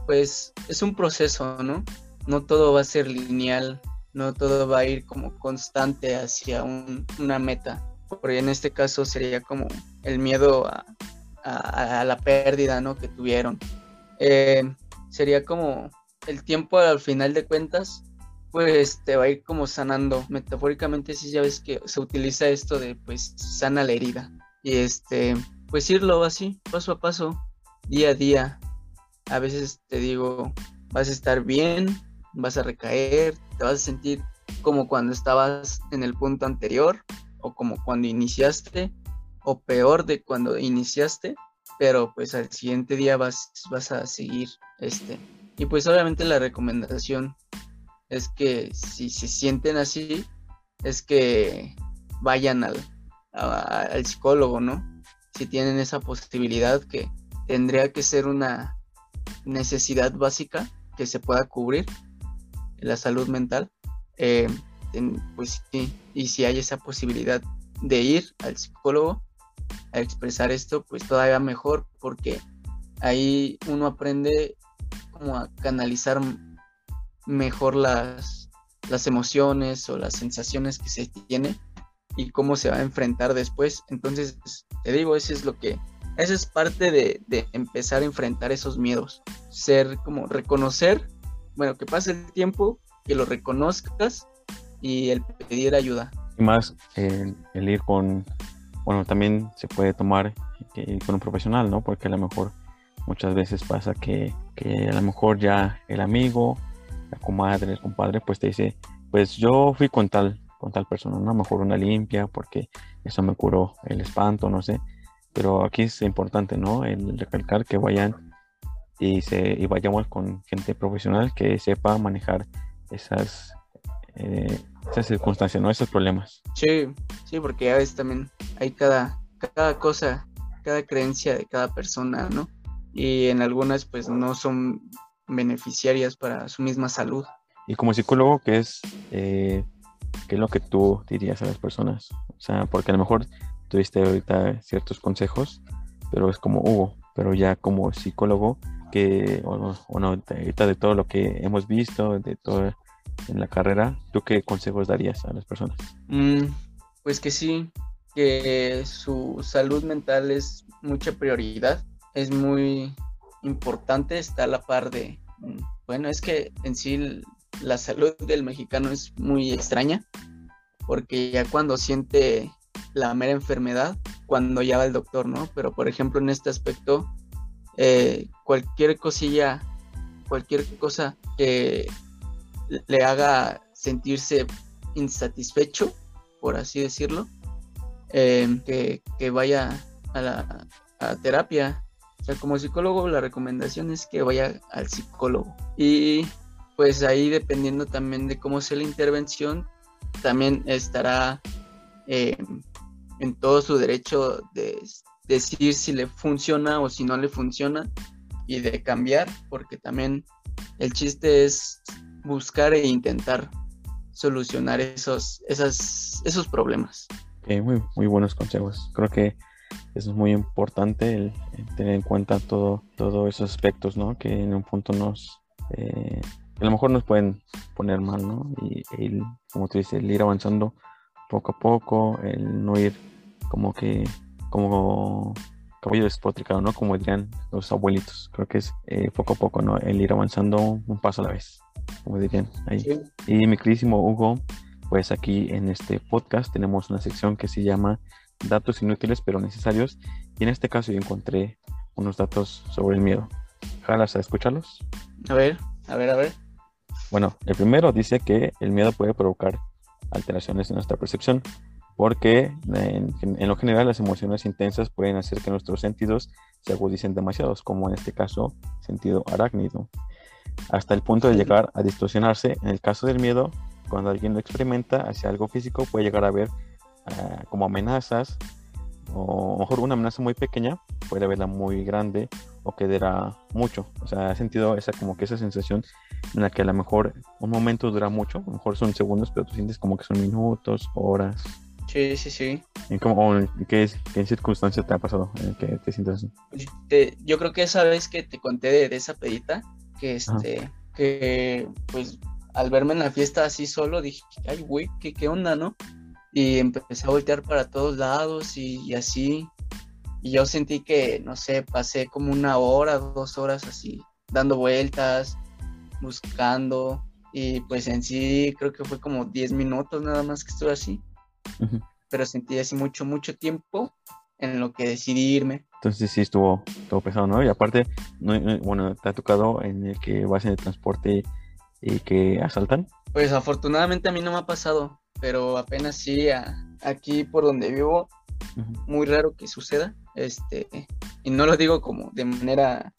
pues es un proceso, ¿no? no todo va a ser lineal, no todo va a ir como constante hacia una meta. Porque en este caso sería como el miedo a, la pérdida ¿no? que tuvieron. Eh, sería como el tiempo al final de cuentas, pues te va a ir como sanando. Metafóricamente sí ya ves que se utiliza esto de pues sana la herida. Y este, pues irlo así, paso a paso, día a día. A veces te digo, vas a estar bien, vas a recaer, te vas a sentir como cuando estabas en el punto anterior o como cuando iniciaste o peor de cuando iniciaste, pero pues al siguiente día vas, vas a seguir este. Y pues obviamente la recomendación es que si se sienten así, es que vayan al, al psicólogo, ¿no? Si tienen esa posibilidad que tendría que ser una necesidad básica que se pueda cubrir la salud mental, eh, pues sí, y si hay esa posibilidad de ir al psicólogo a expresar esto, pues todavía mejor, porque ahí uno aprende como a canalizar mejor las, las emociones o las sensaciones que se tiene y cómo se va a enfrentar después. Entonces, te digo, eso es lo que, eso es parte de, de empezar a enfrentar esos miedos, ser como reconocer bueno, que pase el tiempo, que lo reconozcas y el pedir ayuda. Y más el, ir con, bueno, también se puede tomar con un profesional, ¿no? Porque a lo mejor muchas veces pasa que, que a lo mejor ya el amigo, la comadre, el compadre, pues te dice, pues yo fui con tal, con tal persona, ¿no? Mejor una limpia, porque eso me curó el espanto, no sé. Pero aquí es importante, ¿no? El recalcar que vayan y, se, y vayamos con gente profesional que sepa manejar esas, eh, esas circunstancias, ¿no? Esos problemas. Sí, sí, porque a veces también hay cada, cada cosa, cada creencia de cada persona, ¿no? Y en algunas pues no son beneficiarias para su misma salud. Y como psicólogo, ¿qué es, eh, ¿qué es lo que tú dirías a las personas? O sea, porque a lo mejor tuviste ahorita ciertos consejos, pero es como Hugo, pero ya como psicólogo, que, o, no, de todo lo que hemos visto, de todo en la carrera, ¿tú qué consejos darías a las personas? Mm, pues que sí, que su salud mental es mucha prioridad, es muy importante, está a la par de, mm, bueno, es que en sí la salud del mexicano es muy extraña, porque ya cuando siente la mera enfermedad, cuando ya va el doctor, ¿no? Pero por ejemplo en este aspecto, eh, cualquier cosilla, cualquier cosa que le haga sentirse insatisfecho, por así decirlo, em, que, vaya a la terapia. O sea, como psicólogo la recomendación es que vaya al psicólogo. Y pues ahí dependiendo también de cómo sea la intervención, también estará eh, en todo su derecho de decir si le funciona o si no le funciona y de cambiar, porque también el chiste es buscar e intentar solucionar esos, esas, esos problemas. muy, muy buenos consejos. Creo que es muy importante el, tener en cuenta todo, todos esos aspectos, ¿no? Que en un punto nos, eh, a lo mejor nos pueden poner mal, ¿no? Y el, como tú dices, el ir avanzando poco a poco, el no ir como que, como caballo despotricado, ¿no? Como dirían los abuelitos. Creo que es eh, poco a poco, ¿no? El ir avanzando un paso a la vez, como dirían ahí. Y mi queridísimo Hugo, pues aquí en este podcast tenemos una sección que se llama datos inútiles pero necesarios. Y en este caso yo encontré unos datos sobre el miedo. ¿Jalas a escucharlos? A ver, a ver, a ver. Bueno, el primero dice que el miedo puede provocar alteraciones en nuestra percepción, porque en, lo general las emociones intensas pueden hacer que nuestros sentidos se agudicen demasiados, como en este caso sentido arácnido, hasta el punto de llegar a distorsionarse. En el caso del miedo, cuando alguien lo experimenta hacia algo físico, puede llegar a ver Ah, como amenazas, o mejor una amenaza muy pequeña puede verla muy grande o quedará mucho. O sea, he sentido esa como que esa sensación en la que a lo mejor un momento dura mucho, a lo mejor son segundos, pero tú sientes como que son minutos, horas. Sí, sí, sí. ¿En, cómo, en qué, qué circunstancia te ha pasado que te sientes así? yo creo que esa vez que te conté de, esa pedita, que este, que pues al verme en la fiesta así solo, dije, ay, güey, ¿qué, ¿qué onda, no? y empecé a voltear para todos lados y, así. Y yo sentí que, no sé, pasé como una hora, dos horas así, dando vueltas, buscando. Y pues en sí creo que fue como 10 minutos nada más que estuve así. Pero sentí así mucho, mucho tiempo en lo que decidí irme. Entonces sí estuvo, todo pesado, ¿no? Y aparte, bueno, ¿te ha tocado en el que vas en el transporte y que asaltan? Pues afortunadamente a mí no me ha pasado pero apenas sí, aquí por donde vivo, muy raro que suceda, este, y no lo digo como de manera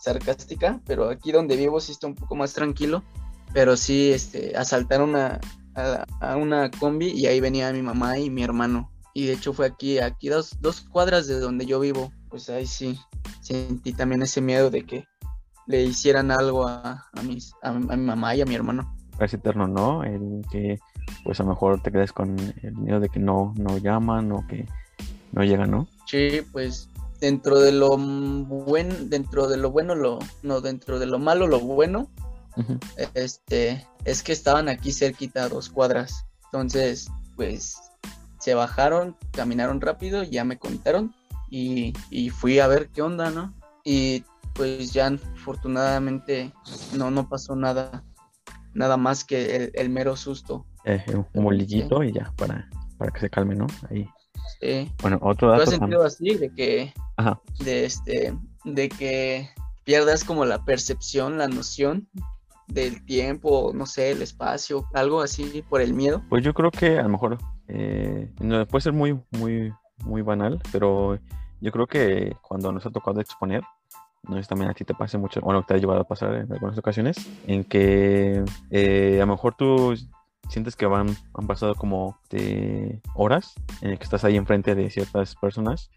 sarcástica, pero aquí donde vivo sí está un poco más tranquilo, pero sí, este, asaltaron a, a, una combi y ahí venía mi mamá y mi hermano, y de hecho fue aquí, aquí dos, dos cuadras de donde yo vivo, pues ahí sí, sentí también ese miedo de que le hicieran algo a, a, mis, a, mi mamá y a mi hermano. Es eterno, ¿no? Que pues a lo mejor te quedes con el miedo de que no, no llaman o que no llegan, ¿no? Sí, pues dentro de lo bueno, dentro de lo bueno, lo, no, dentro de lo malo, lo bueno, este, es que estaban aquí cerquita, dos cuadras. Entonces, pues se bajaron, caminaron rápido, ya me contaron y, y fui a ver qué onda, ¿no? Y pues ya afortunadamente no, no pasó nada, nada más que el, el mero susto. Eh, un molillito y ya, para, para que se calme, ¿no? Ahí. Sí. Bueno, otro dato. ¿Tú has sentido así de que, Ajá. de este, de que pierdas como la percepción, la noción del tiempo, no sé, el espacio, algo así por el miedo? Pues yo creo que a lo mejor eh, no, puede ser muy, muy, muy banal, pero yo creo que cuando nos ha tocado exponer, no si también a ti te pase mucho, bueno, te ha llevado a pasar en algunas ocasiones, en que eh, a lo mejor tú sientes que van, han pasado como horas en el que estás ahí enfrente de ciertas personas,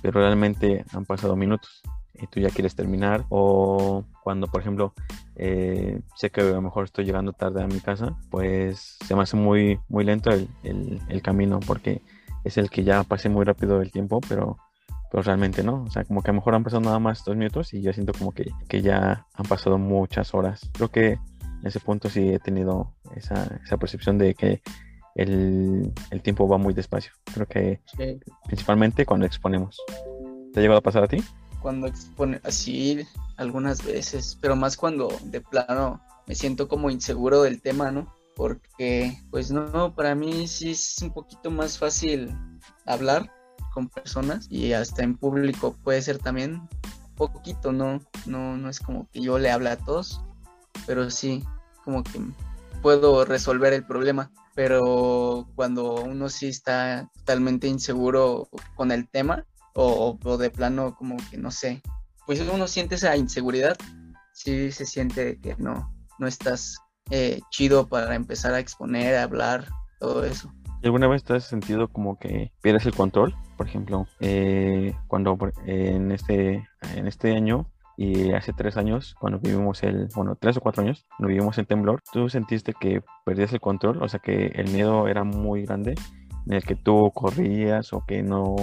pero realmente han pasado minutos y tú ya quieres terminar. O cuando por ejemplo eh, sé que a lo mejor estoy llegando tarde a mi casa pues se me hace muy muy lento el, el, camino porque es el que ya pasé muy rápido el tiempo pero pero realmente no. O sea como que a lo mejor han pasado nada más dos minutos y yo siento como que, que ya han pasado muchas horas. Creo que en ese punto sí he tenido esa, esa percepción de que el, el, tiempo va muy despacio. Creo que principalmente cuando exponemos. ¿Te ha llegado a pasar a ti? Cuando expone, así algunas veces, pero más cuando de plano me siento como inseguro del tema, ¿no? Porque, pues no, para mí sí es un poquito más fácil hablar con personas y hasta en público puede ser también poquito, ¿no? No, no es como que yo le hable a todos, pero sí, como que puedo resolver el problema. Pero cuando uno sí está totalmente inseguro con el tema, o, de plano como que no sé, pues uno siente esa inseguridad, sí se siente que no, no estás eh, chido para empezar a exponer, a hablar, todo eso. ¿Alguna vez te has sentido como que pierdes el control? Por ejemplo, eh, cuando en este, en este año y hace tres años, cuando vivimos el, bueno, tres o cuatro años, cuando vivimos el temblor, ¿tú sentiste que perdías el control? O sea, que el miedo era muy grande, en el que tú corrías o que no,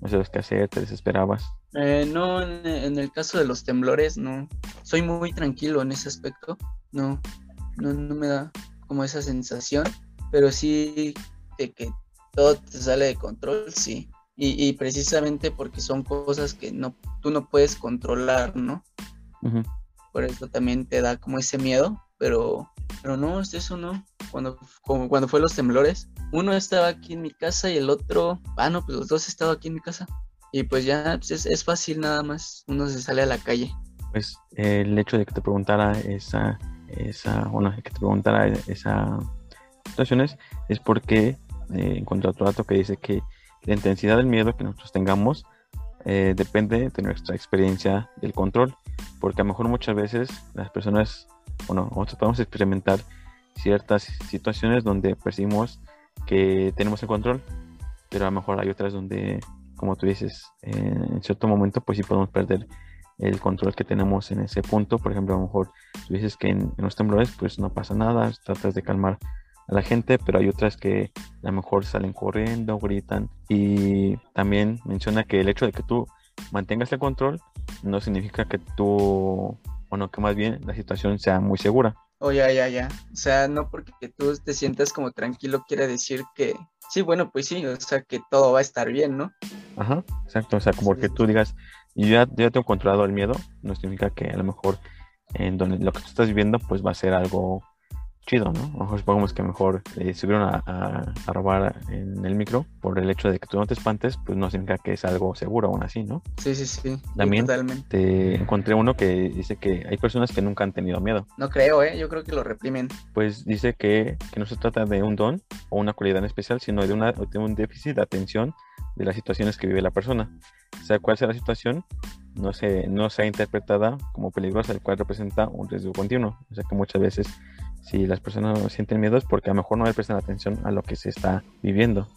no sabes qué hacer, te desesperabas. Eh, no, en, el caso de los temblores, no. Soy muy tranquilo en ese aspecto. No, no, no me da como esa sensación, pero sí de que todo te sale de control, sí. Y, precisamente porque son cosas que no, tú no puedes controlar, ¿no? Por eso también te da como ese miedo, pero, pero no, eso no. Cuando, como cuando fue los temblores, uno estaba aquí en mi casa y el otro, ah, no, pues los dos estaban aquí en mi casa. Y pues ya pues es, fácil nada más, uno se sale a la calle. Pues el hecho de que te preguntara esa, esa, bueno, que te preguntara esa situaciones es porque eh, encontré otro dato que dice que la intensidad del miedo que nosotros tengamos eh, depende de nuestra experiencia del control, porque a lo mejor muchas veces las personas, bueno, nosotros podemos experimentar ciertas situaciones donde percibimos que tenemos el control, pero a lo mejor hay otras donde, como tú dices, en cierto momento pues sí podemos perder el control que tenemos en ese punto. Por ejemplo, a lo mejor tú dices que en, en los temblores pues no pasa nada, tratas de calmar a la gente, pero hay otras que a lo mejor salen corriendo, gritan. Y también menciona que el hecho de que tú mantengas el control no significa que tú, o no, que más bien la situación sea muy segura. Oh, ya, ya, ya. O sea, no porque tú te sientas como tranquilo quiere decir que, sí, bueno, pues sí, o sea, que todo va a estar bien, ¿no? Ajá, exacto. O sea, como que tú digas, yo ya, ya tengo controlado el miedo, no significa que a lo mejor en donde lo que tú estás viviendo, pues va a ser algo chido, ¿no? A lo mejor supongamos que mejor eh, subieron a, robar en el micro por el hecho de que tú no te espantes, pues no significa que es algo seguro aún así, ¿no? Sí, sí, sí. También te encontré uno que dice que hay personas que nunca han tenido miedo. No creo, ¿eh? Yo creo que lo reprimen. Pues dice que, que no se trata de un don o una cualidad especial, sino de, una, de un déficit de atención de las situaciones que vive la persona. O sea, cuál sea la situación, no se, no sea interpretada como peligrosa, el cual representa un riesgo continuo. O sea que muchas veces si las personas sienten miedo es porque a lo mejor no le prestan atención a lo que se está viviendo.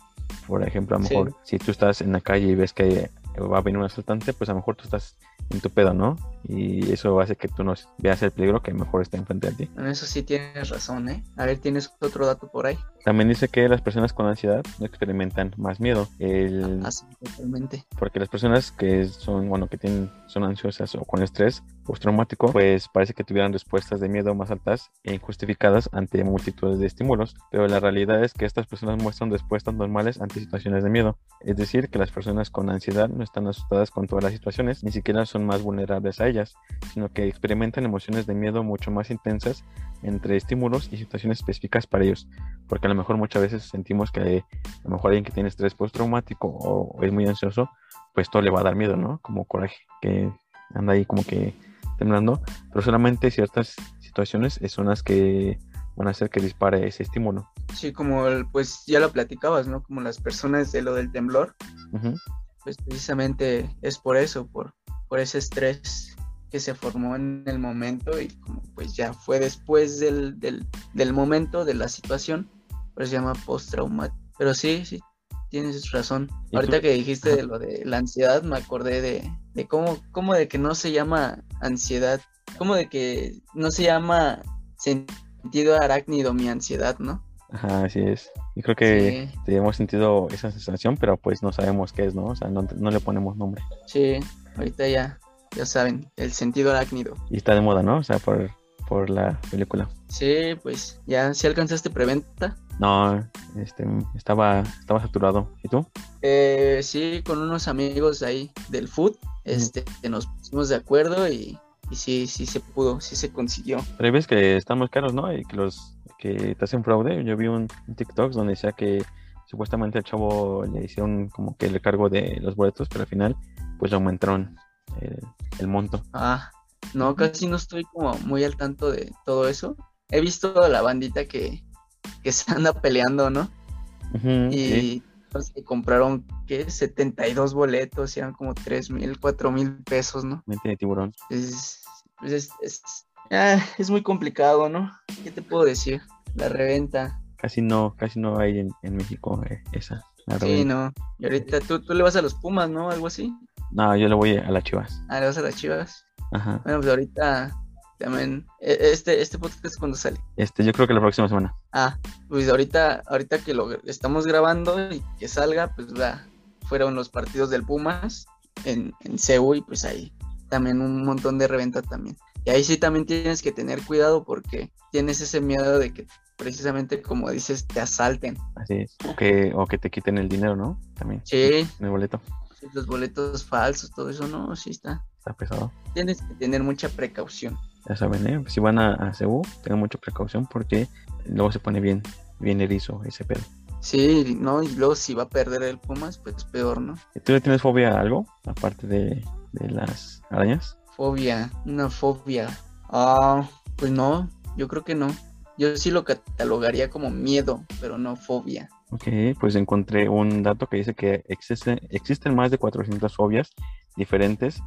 Por ejemplo, a lo mejor si tú estás en la calle y ves que va a venir un asaltante, pues a lo mejor tú estás en tu pedo, ¿no? Y eso hace que tú no veas el peligro que mejor está enfrente de ti. En eso sí tienes razón, ¿eh? A ver, ¿tienes otro dato por ahí? También dice que las personas con ansiedad no experimentan más miedo. El... Ah, sí, totalmente. Porque las personas que son, bueno, que tienen, son ansiosas o con estrés postraumático, pues parece que tuvieran respuestas de miedo más altas e injustificadas ante multitudes de estímulos. Pero la realidad es que estas personas muestran respuestas normales ante situaciones de miedo. Es decir, que las personas con ansiedad no están asustadas con todas las situaciones, ni siquiera son más vulnerables a ellas, sino que experimentan emociones de miedo mucho más intensas entre estímulos y situaciones específicas para ellos. Porque a lo mejor muchas veces sentimos que a lo mejor alguien que tiene estrés postraumático o es muy ansioso, pues todo le va a dar miedo, ¿no? Como coraje, que anda ahí como que temblando, pero solamente ciertas situaciones son las que van a hacer que dispare ese estímulo. Sí, como pues ya lo platicabas, ¿no? Como las personas de lo del temblor, pues precisamente es por eso, por, por ese estrés que se formó en el momento y como pues ya fue después del, del, momento de la situación, pues se llama post-traumático. Pero sí, sí, tienes razón. Ahorita que dijiste de lo de la ansiedad, me acordé de, de cómo, cómo de que no se llama ansiedad, cómo de que no se llama sentido arácnido mi ansiedad, ¿no? Ajá, así es. Y creo que hemos sentido esa sensación, pero pues no sabemos qué es, ¿no? O sea, no, no le ponemos nombre. Sí, ahorita ya, ya saben, el sentido arácnido. Y está de moda, ¿no? O sea, por, por la película. Sí, pues ya, ¿sí alcanzaste preventa? No, este, estaba, estaba saturado. ¿Y tú? Eh, sí, con unos amigos ahí del food, este, nos pusimos de acuerdo y, y sí, sí se pudo, sí se consiguió. Pero ves que están muy caros, ¿no? Y que los que te hacen fraude. Yo vi un, TikTok donde decía que supuestamente al chavo le hicieron como que el cargo de los boletos, pero al final pues aumentaron el, monto. Ah, no, casi no estoy como muy al tanto de todo eso. He visto a la bandita que, que se anda peleando, ¿no? y pues, compraron, ¿qué? 72 boletos, eran como 3 mil, 4 mil pesos, ¿no? Mente de tiburón. Es, pues, es, es, ah, es muy complicado, ¿no? ¿Qué te puedo decir? La reventa. casi no, casi no hay en, en México eh, esa. la Sí, no. Y ahorita tú, tú le vas a los Pumas, ¿no? Algo así. No, yo le voy a las chivas. Ah, le vas a las Chivas. Ajá. Bueno, pues ahorita también. e- Este, este podcast cuando sale. Este, yo creo que la próxima semana. Ah, pues ahorita, ahorita que lo estamos grabando y que salga, pues va, fueron los partidos del Pumas en, en CEU y pues ahí también un montón de reventa también. Y ahí sí también tienes que tener cuidado porque tienes ese miedo de que precisamente como dices, te asalten. Así es. O que, o que te quiten el dinero, ¿no? También. Sí, En el boleto. los boletos falsos, todo eso, no, sí está. Está pesado. Tienes que tener mucha precaución. Ya saben, ¿eh? Si van a, a Cebu, tengan mucha precaución porque luego se pone bien, bien erizo ese pedo. Sí, no, y luego si va a perder el Pumas, pues peor, ¿no? ¿Tú le tienes fobia a algo? Aparte de, de las arañas. Fobia, una fobia. Ah, pues no, yo creo que no. Yo sí lo catalogaría como miedo, pero no fobia. Ok, pues encontré un dato que dice que existe, existen más de 400 fobias diferentes.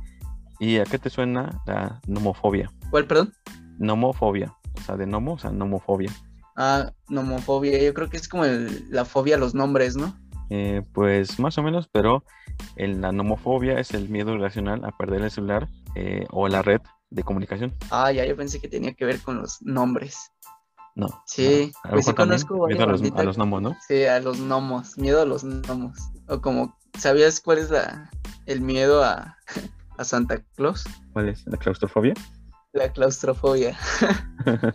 ¿Y a qué te suena la nomofobia? ¿Cuál, perdón? Nomofobia, o sea, de nomo, o sea, nomofobia. Ah, nomofobia, yo creo que es como el- la fobia a los nombres, ¿no? Eh, pues más o menos, pero el- la nomofobia es el miedo irracional a perder el celular eh, o la red de comunicación. Ah, ya, yo pensé que tenía que ver con los nombres. No. Sí, no, pues sí conozco miedo a los, a los gnomos, ¿no? Sí, a los gnomos, miedo a los gnomos. O como, ¿sabías cuál es la, el miedo a, a Santa Claus? ¿Cuál es? ¿La claustrofobia? La claustrofobia.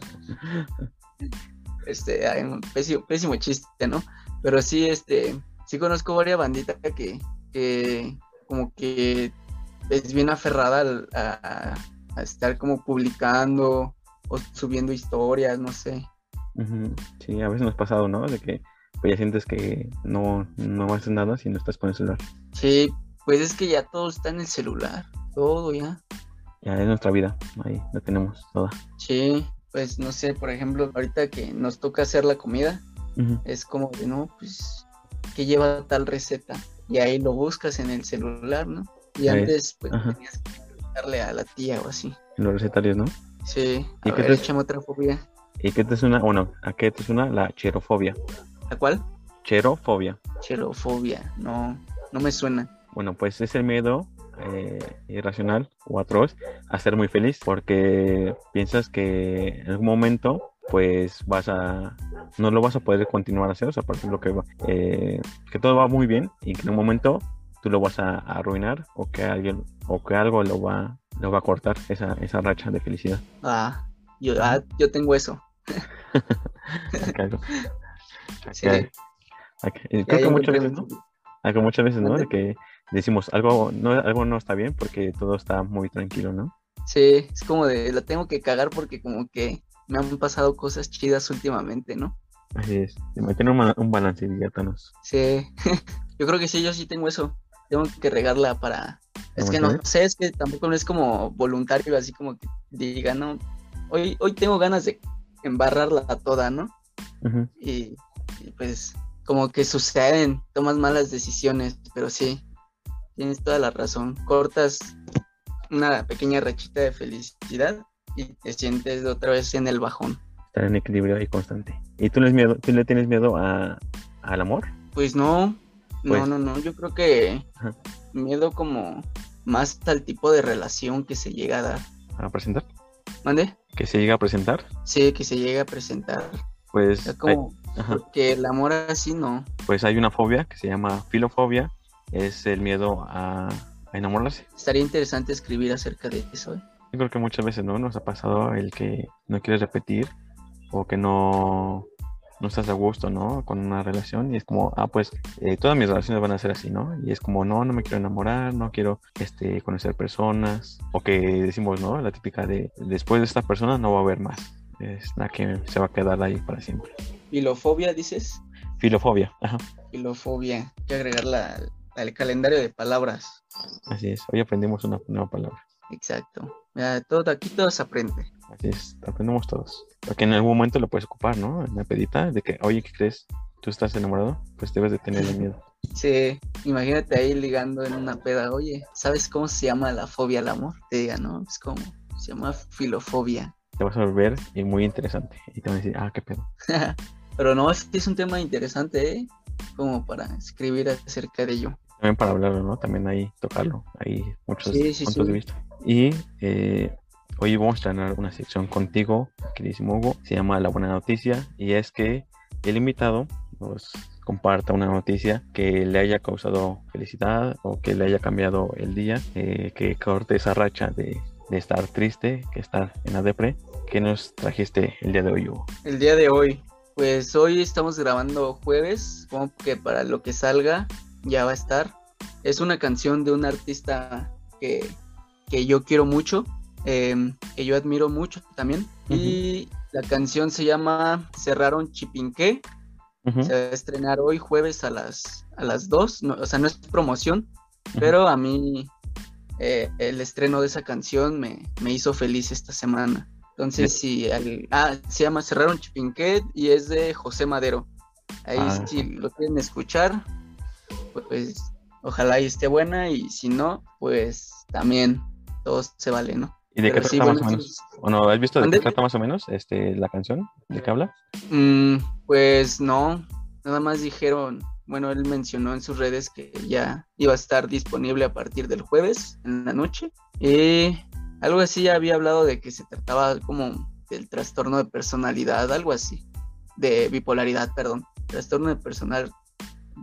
este, ay, un pésimo, pésimo chiste, ¿no? Pero sí, este, sí conozco varias banditas que, que como que es bien aferrada al- a, a estar como publicando o subiendo historias, no sé. Sí, a veces nos ha pasado, ¿no? De que pues, ya sientes que no, no haces nada si no estás con el celular. Sí, pues es que ya todo está en el celular, todo ya. Ya es nuestra vida, ahí la tenemos toda. Sí, pues no sé, por ejemplo, ahorita que nos toca hacer la comida, es como de, no, pues, ¿qué lleva tal receta? Y ahí lo buscas en el celular, ¿no? Y antes, pues, ajá. tenías que preguntarle a la tía o así. En los recetarios, ¿no? Sí, ¿Y a qué ver, te- échame otra fobia. ¿Y qué te suena? Bueno, ¿a qué te suena la cherofobia? ¿A cuál? Cherofobia. Xerofobia, no, no me suena. Bueno, pues es el miedo eh, irracional o atroz a ser muy feliz porque piensas que en algún momento pues vas a no lo vas a poder continuar a hacer, o sea, por ejemplo que, eh, que todo va muy bien y que en un momento tú lo vas a, a arruinar o que alguien o que algo lo va lo va a cortar esa, esa racha de felicidad. Ah, yo, ah, yo tengo eso. Algo- Sí. creo que muchas veces, ¿no? Acá muchas veces, ¿no? De que decimos algo no, algo no está bien porque todo está muy tranquilo, ¿no? Sí, es como de, la tengo que cagar porque como que me han pasado cosas chidas últimamente, ¿no? Así es. Un, un balance, diríamos. Sí, yo creo que sí, yo sí tengo eso. Tengo que regarla para... Es que no sé, es que tampoco no es como voluntario, así como que diga, no, hoy, hoy tengo ganas de embarrarla toda, ¿no? Y, y pues como que suceden, tomas malas decisiones, pero sí, tienes toda la razón. Cortas una pequeña rachita de felicidad y te sientes otra vez en el bajón. Estar en equilibrio y constante. ¿Y tú, les miedo, tú le tienes miedo a, al amor? Pues no, Pues- no, no, yo creo que miedo como más al tipo de relación que se llega a dar. ¿A presentar? ¿Mande? ¿Que se llega a presentar? Sí, que se llega a presentar. Pues, O sea, como, porque el amor así no. pues hay una fobia que se llama filofobia. Es el miedo a, a enamorarse. Estaría interesante escribir acerca de eso. ¿eh? Yo creo que muchas veces no nos ha pasado el que no quieres repetir o que no, no estás a gusto, ¿no? Con una relación y es como, ah, pues eh, todas mis relaciones van a ser así, ¿no? Y es como, no, no me quiero enamorar, no quiero este, conocer personas o que decimos, ¿no? La típica de, después de esta persona no va a haber más. Es la que se va a quedar ahí para siempre. Filofobia, dices. Filofobia, ajá, Filofobia. Hay que agregarla al, al calendario de palabras. así es. Hoy aprendimos una nueva palabra. Exacto. Mira, todo, aquí todo se aprende. Así es, aprendemos todos. Porque en algún momento lo puedes ocupar, ¿no? En la pedita de que, oye, ¿qué crees? ¿Tú estás enamorado? Pues debes de tener miedo. Sí, imagínate ahí ligando en una peda. Oye, ¿sabes cómo se llama la fobia al amor? Te diga, ¿no? Es como, se llama filofobia. Te vas a volver y muy interesante. Y te van a decir, ah, qué pedo. Pero no, es, es un tema interesante, ¿eh? Como para escribir acerca de ello. También para hablarlo, ¿no? También ahí tocarlo. Hay muchos puntos de vista. Y eh, hoy vamos a estrenar una sección contigo, queridísimo Hugo. Se llama La Buena Noticia. Y es que el invitado nos comparta una noticia que le haya causado felicidad o que le haya cambiado el día, eh, que corte esa racha de, de, estar triste, que estar en la depre. ¿Qué nos trajiste el día de hoy, Hugo? El día de hoy, pues hoy estamos grabando jueves, como que para lo que salga ya va a estar. Es una canción de un artista que, que yo quiero mucho, eh, que yo admiro mucho también. Uh -huh. Y la canción se llama Cerraron Chipinqué. Uh -huh. Se va a estrenar hoy jueves a las, a las 2. No, o sea, no es promoción, uh -huh. pero a mí eh, el estreno de esa canción me, me, hizo feliz esta semana. Entonces, si al, ah, se llama Cerraron Chipinqué y es de José Madero. Ahí ah, si lo quieren escuchar, pues ojalá y esté buena y si no, pues también todo se vale, ¿no? ¿Y de Pero qué trata sí, más bueno, o menos? ¿O no has visto de qué trata más o menos este, la canción? ¿De qué habla? Mm, pues no, nada más dijeron, bueno, él mencionó en sus redes que ya iba a estar disponible a partir del jueves en la noche. Y algo así ya había hablado de que se trataba como del trastorno de personalidad, algo así, de bipolaridad, perdón, trastorno de personal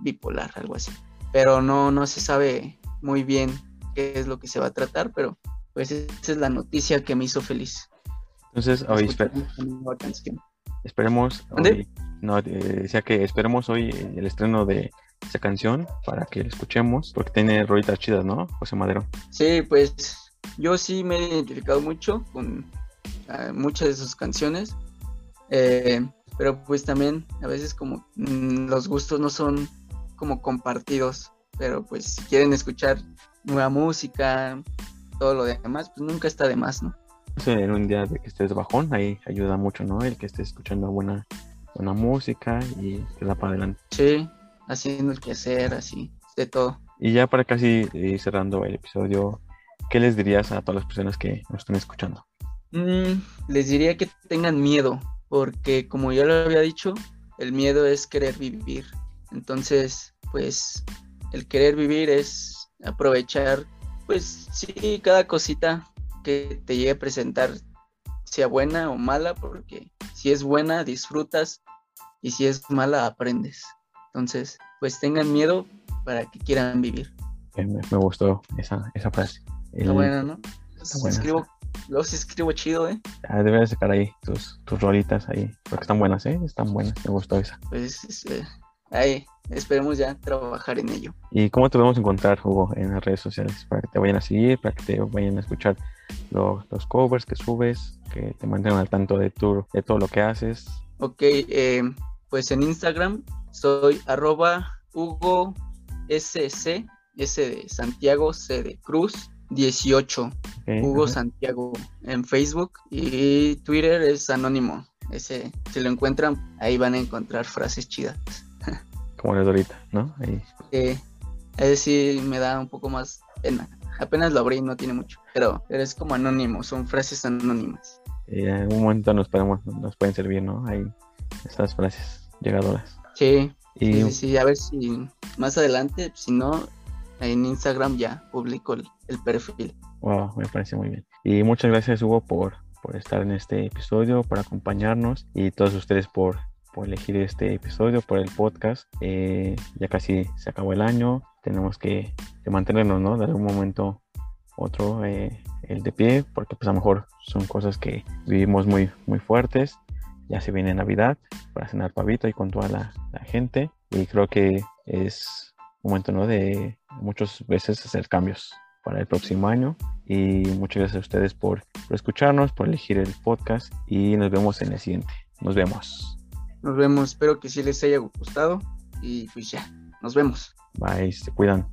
bipolar, algo así. Pero no, no se sabe muy bien qué es lo que se va a tratar, pero pues esa es la noticia que me hizo feliz. Entonces, hoy esper esperemos, hoy, no, eh, decía que esperemos hoy el estreno de esa canción para que la escuchemos, porque tiene rolitas chidas, ¿no, José Madero? Sí, pues yo sí me he identificado mucho con uh, muchas de sus canciones, eh, pero pues también a veces como mmm, los gustos no son como compartidos, pero pues si quieren escuchar nueva música, todo lo demás, pues nunca está de más, ¿no? Sí, en un día de que estés bajón, ahí ayuda mucho, ¿no? El que estés escuchando buena, buena música y te da para adelante. Sí, haciendo el quehacer, así, de todo. Y ya para casi ir cerrando el episodio, ¿qué les dirías a todas las personas que nos están escuchando? Mm, les diría que tengan miedo, porque como ya lo había dicho, el miedo es querer vivir. Entonces, pues, el querer vivir es aprovechar pues sí, cada cosita que te llegue a presentar, sea buena o mala, porque si es buena, disfrutas, y si es mala, aprendes. Entonces, pues tengan miedo para que quieran vivir. Me, me gustó esa, esa frase. El... Está buena, ¿no? Está buena. Escribo, los escribo chido, ¿eh? Ah, debes sacar ahí tus, tus rolitas ahí, porque están buenas, ¿eh? Están buenas, me gustó esa. Pues, eh, ahí, esperemos ya trabajar en ello. ¿Y cómo te podemos encontrar, Hugo, en las redes sociales? Para que te vayan a seguir, para que te vayan a escuchar los, los covers que subes, que te mantengan al tanto de, tu, de todo lo que haces. Ok, eh, pues en Instagram soy arroba Hugo SC, S de Santiago, C de Cruz, 18. Okay, Hugo. Santiago en Facebook y Twitter es anónimo. Ese, si lo encuentran, ahí van a encontrar frases chidas como es ahorita, ¿no? Ahí. Sí, ese sí me da un poco más pena. Apenas lo abrí, no tiene mucho, pero, pero es como anónimo, son frases anónimas. en algún momento nos, podemos, nos pueden servir, ¿no? Ahí, estas frases llegadoras. Sí, y... sí, sí, sí, a ver si más adelante, si no, en Instagram ya publico el, el perfil. Wow, me parece muy bien. Y muchas gracias, Hugo, por, por estar en este episodio, por acompañarnos y todos ustedes por por elegir este episodio, por el podcast. Eh, ya casi se acabó el año, tenemos que, que mantenernos, ¿no? De algún momento otro eh, el de pie, porque pues a lo mejor son cosas que vivimos muy, muy fuertes. Ya se viene Navidad para cenar pavito y con toda la, la gente. Y creo que es un momento, ¿no? De muchas veces hacer cambios para el próximo año. Y muchas gracias a ustedes por, por escucharnos, por elegir el podcast. Y nos vemos en el siguiente. Nos vemos. Nos vemos, espero que sí les haya gustado y pues ya, nos vemos. Bye, se cuidan.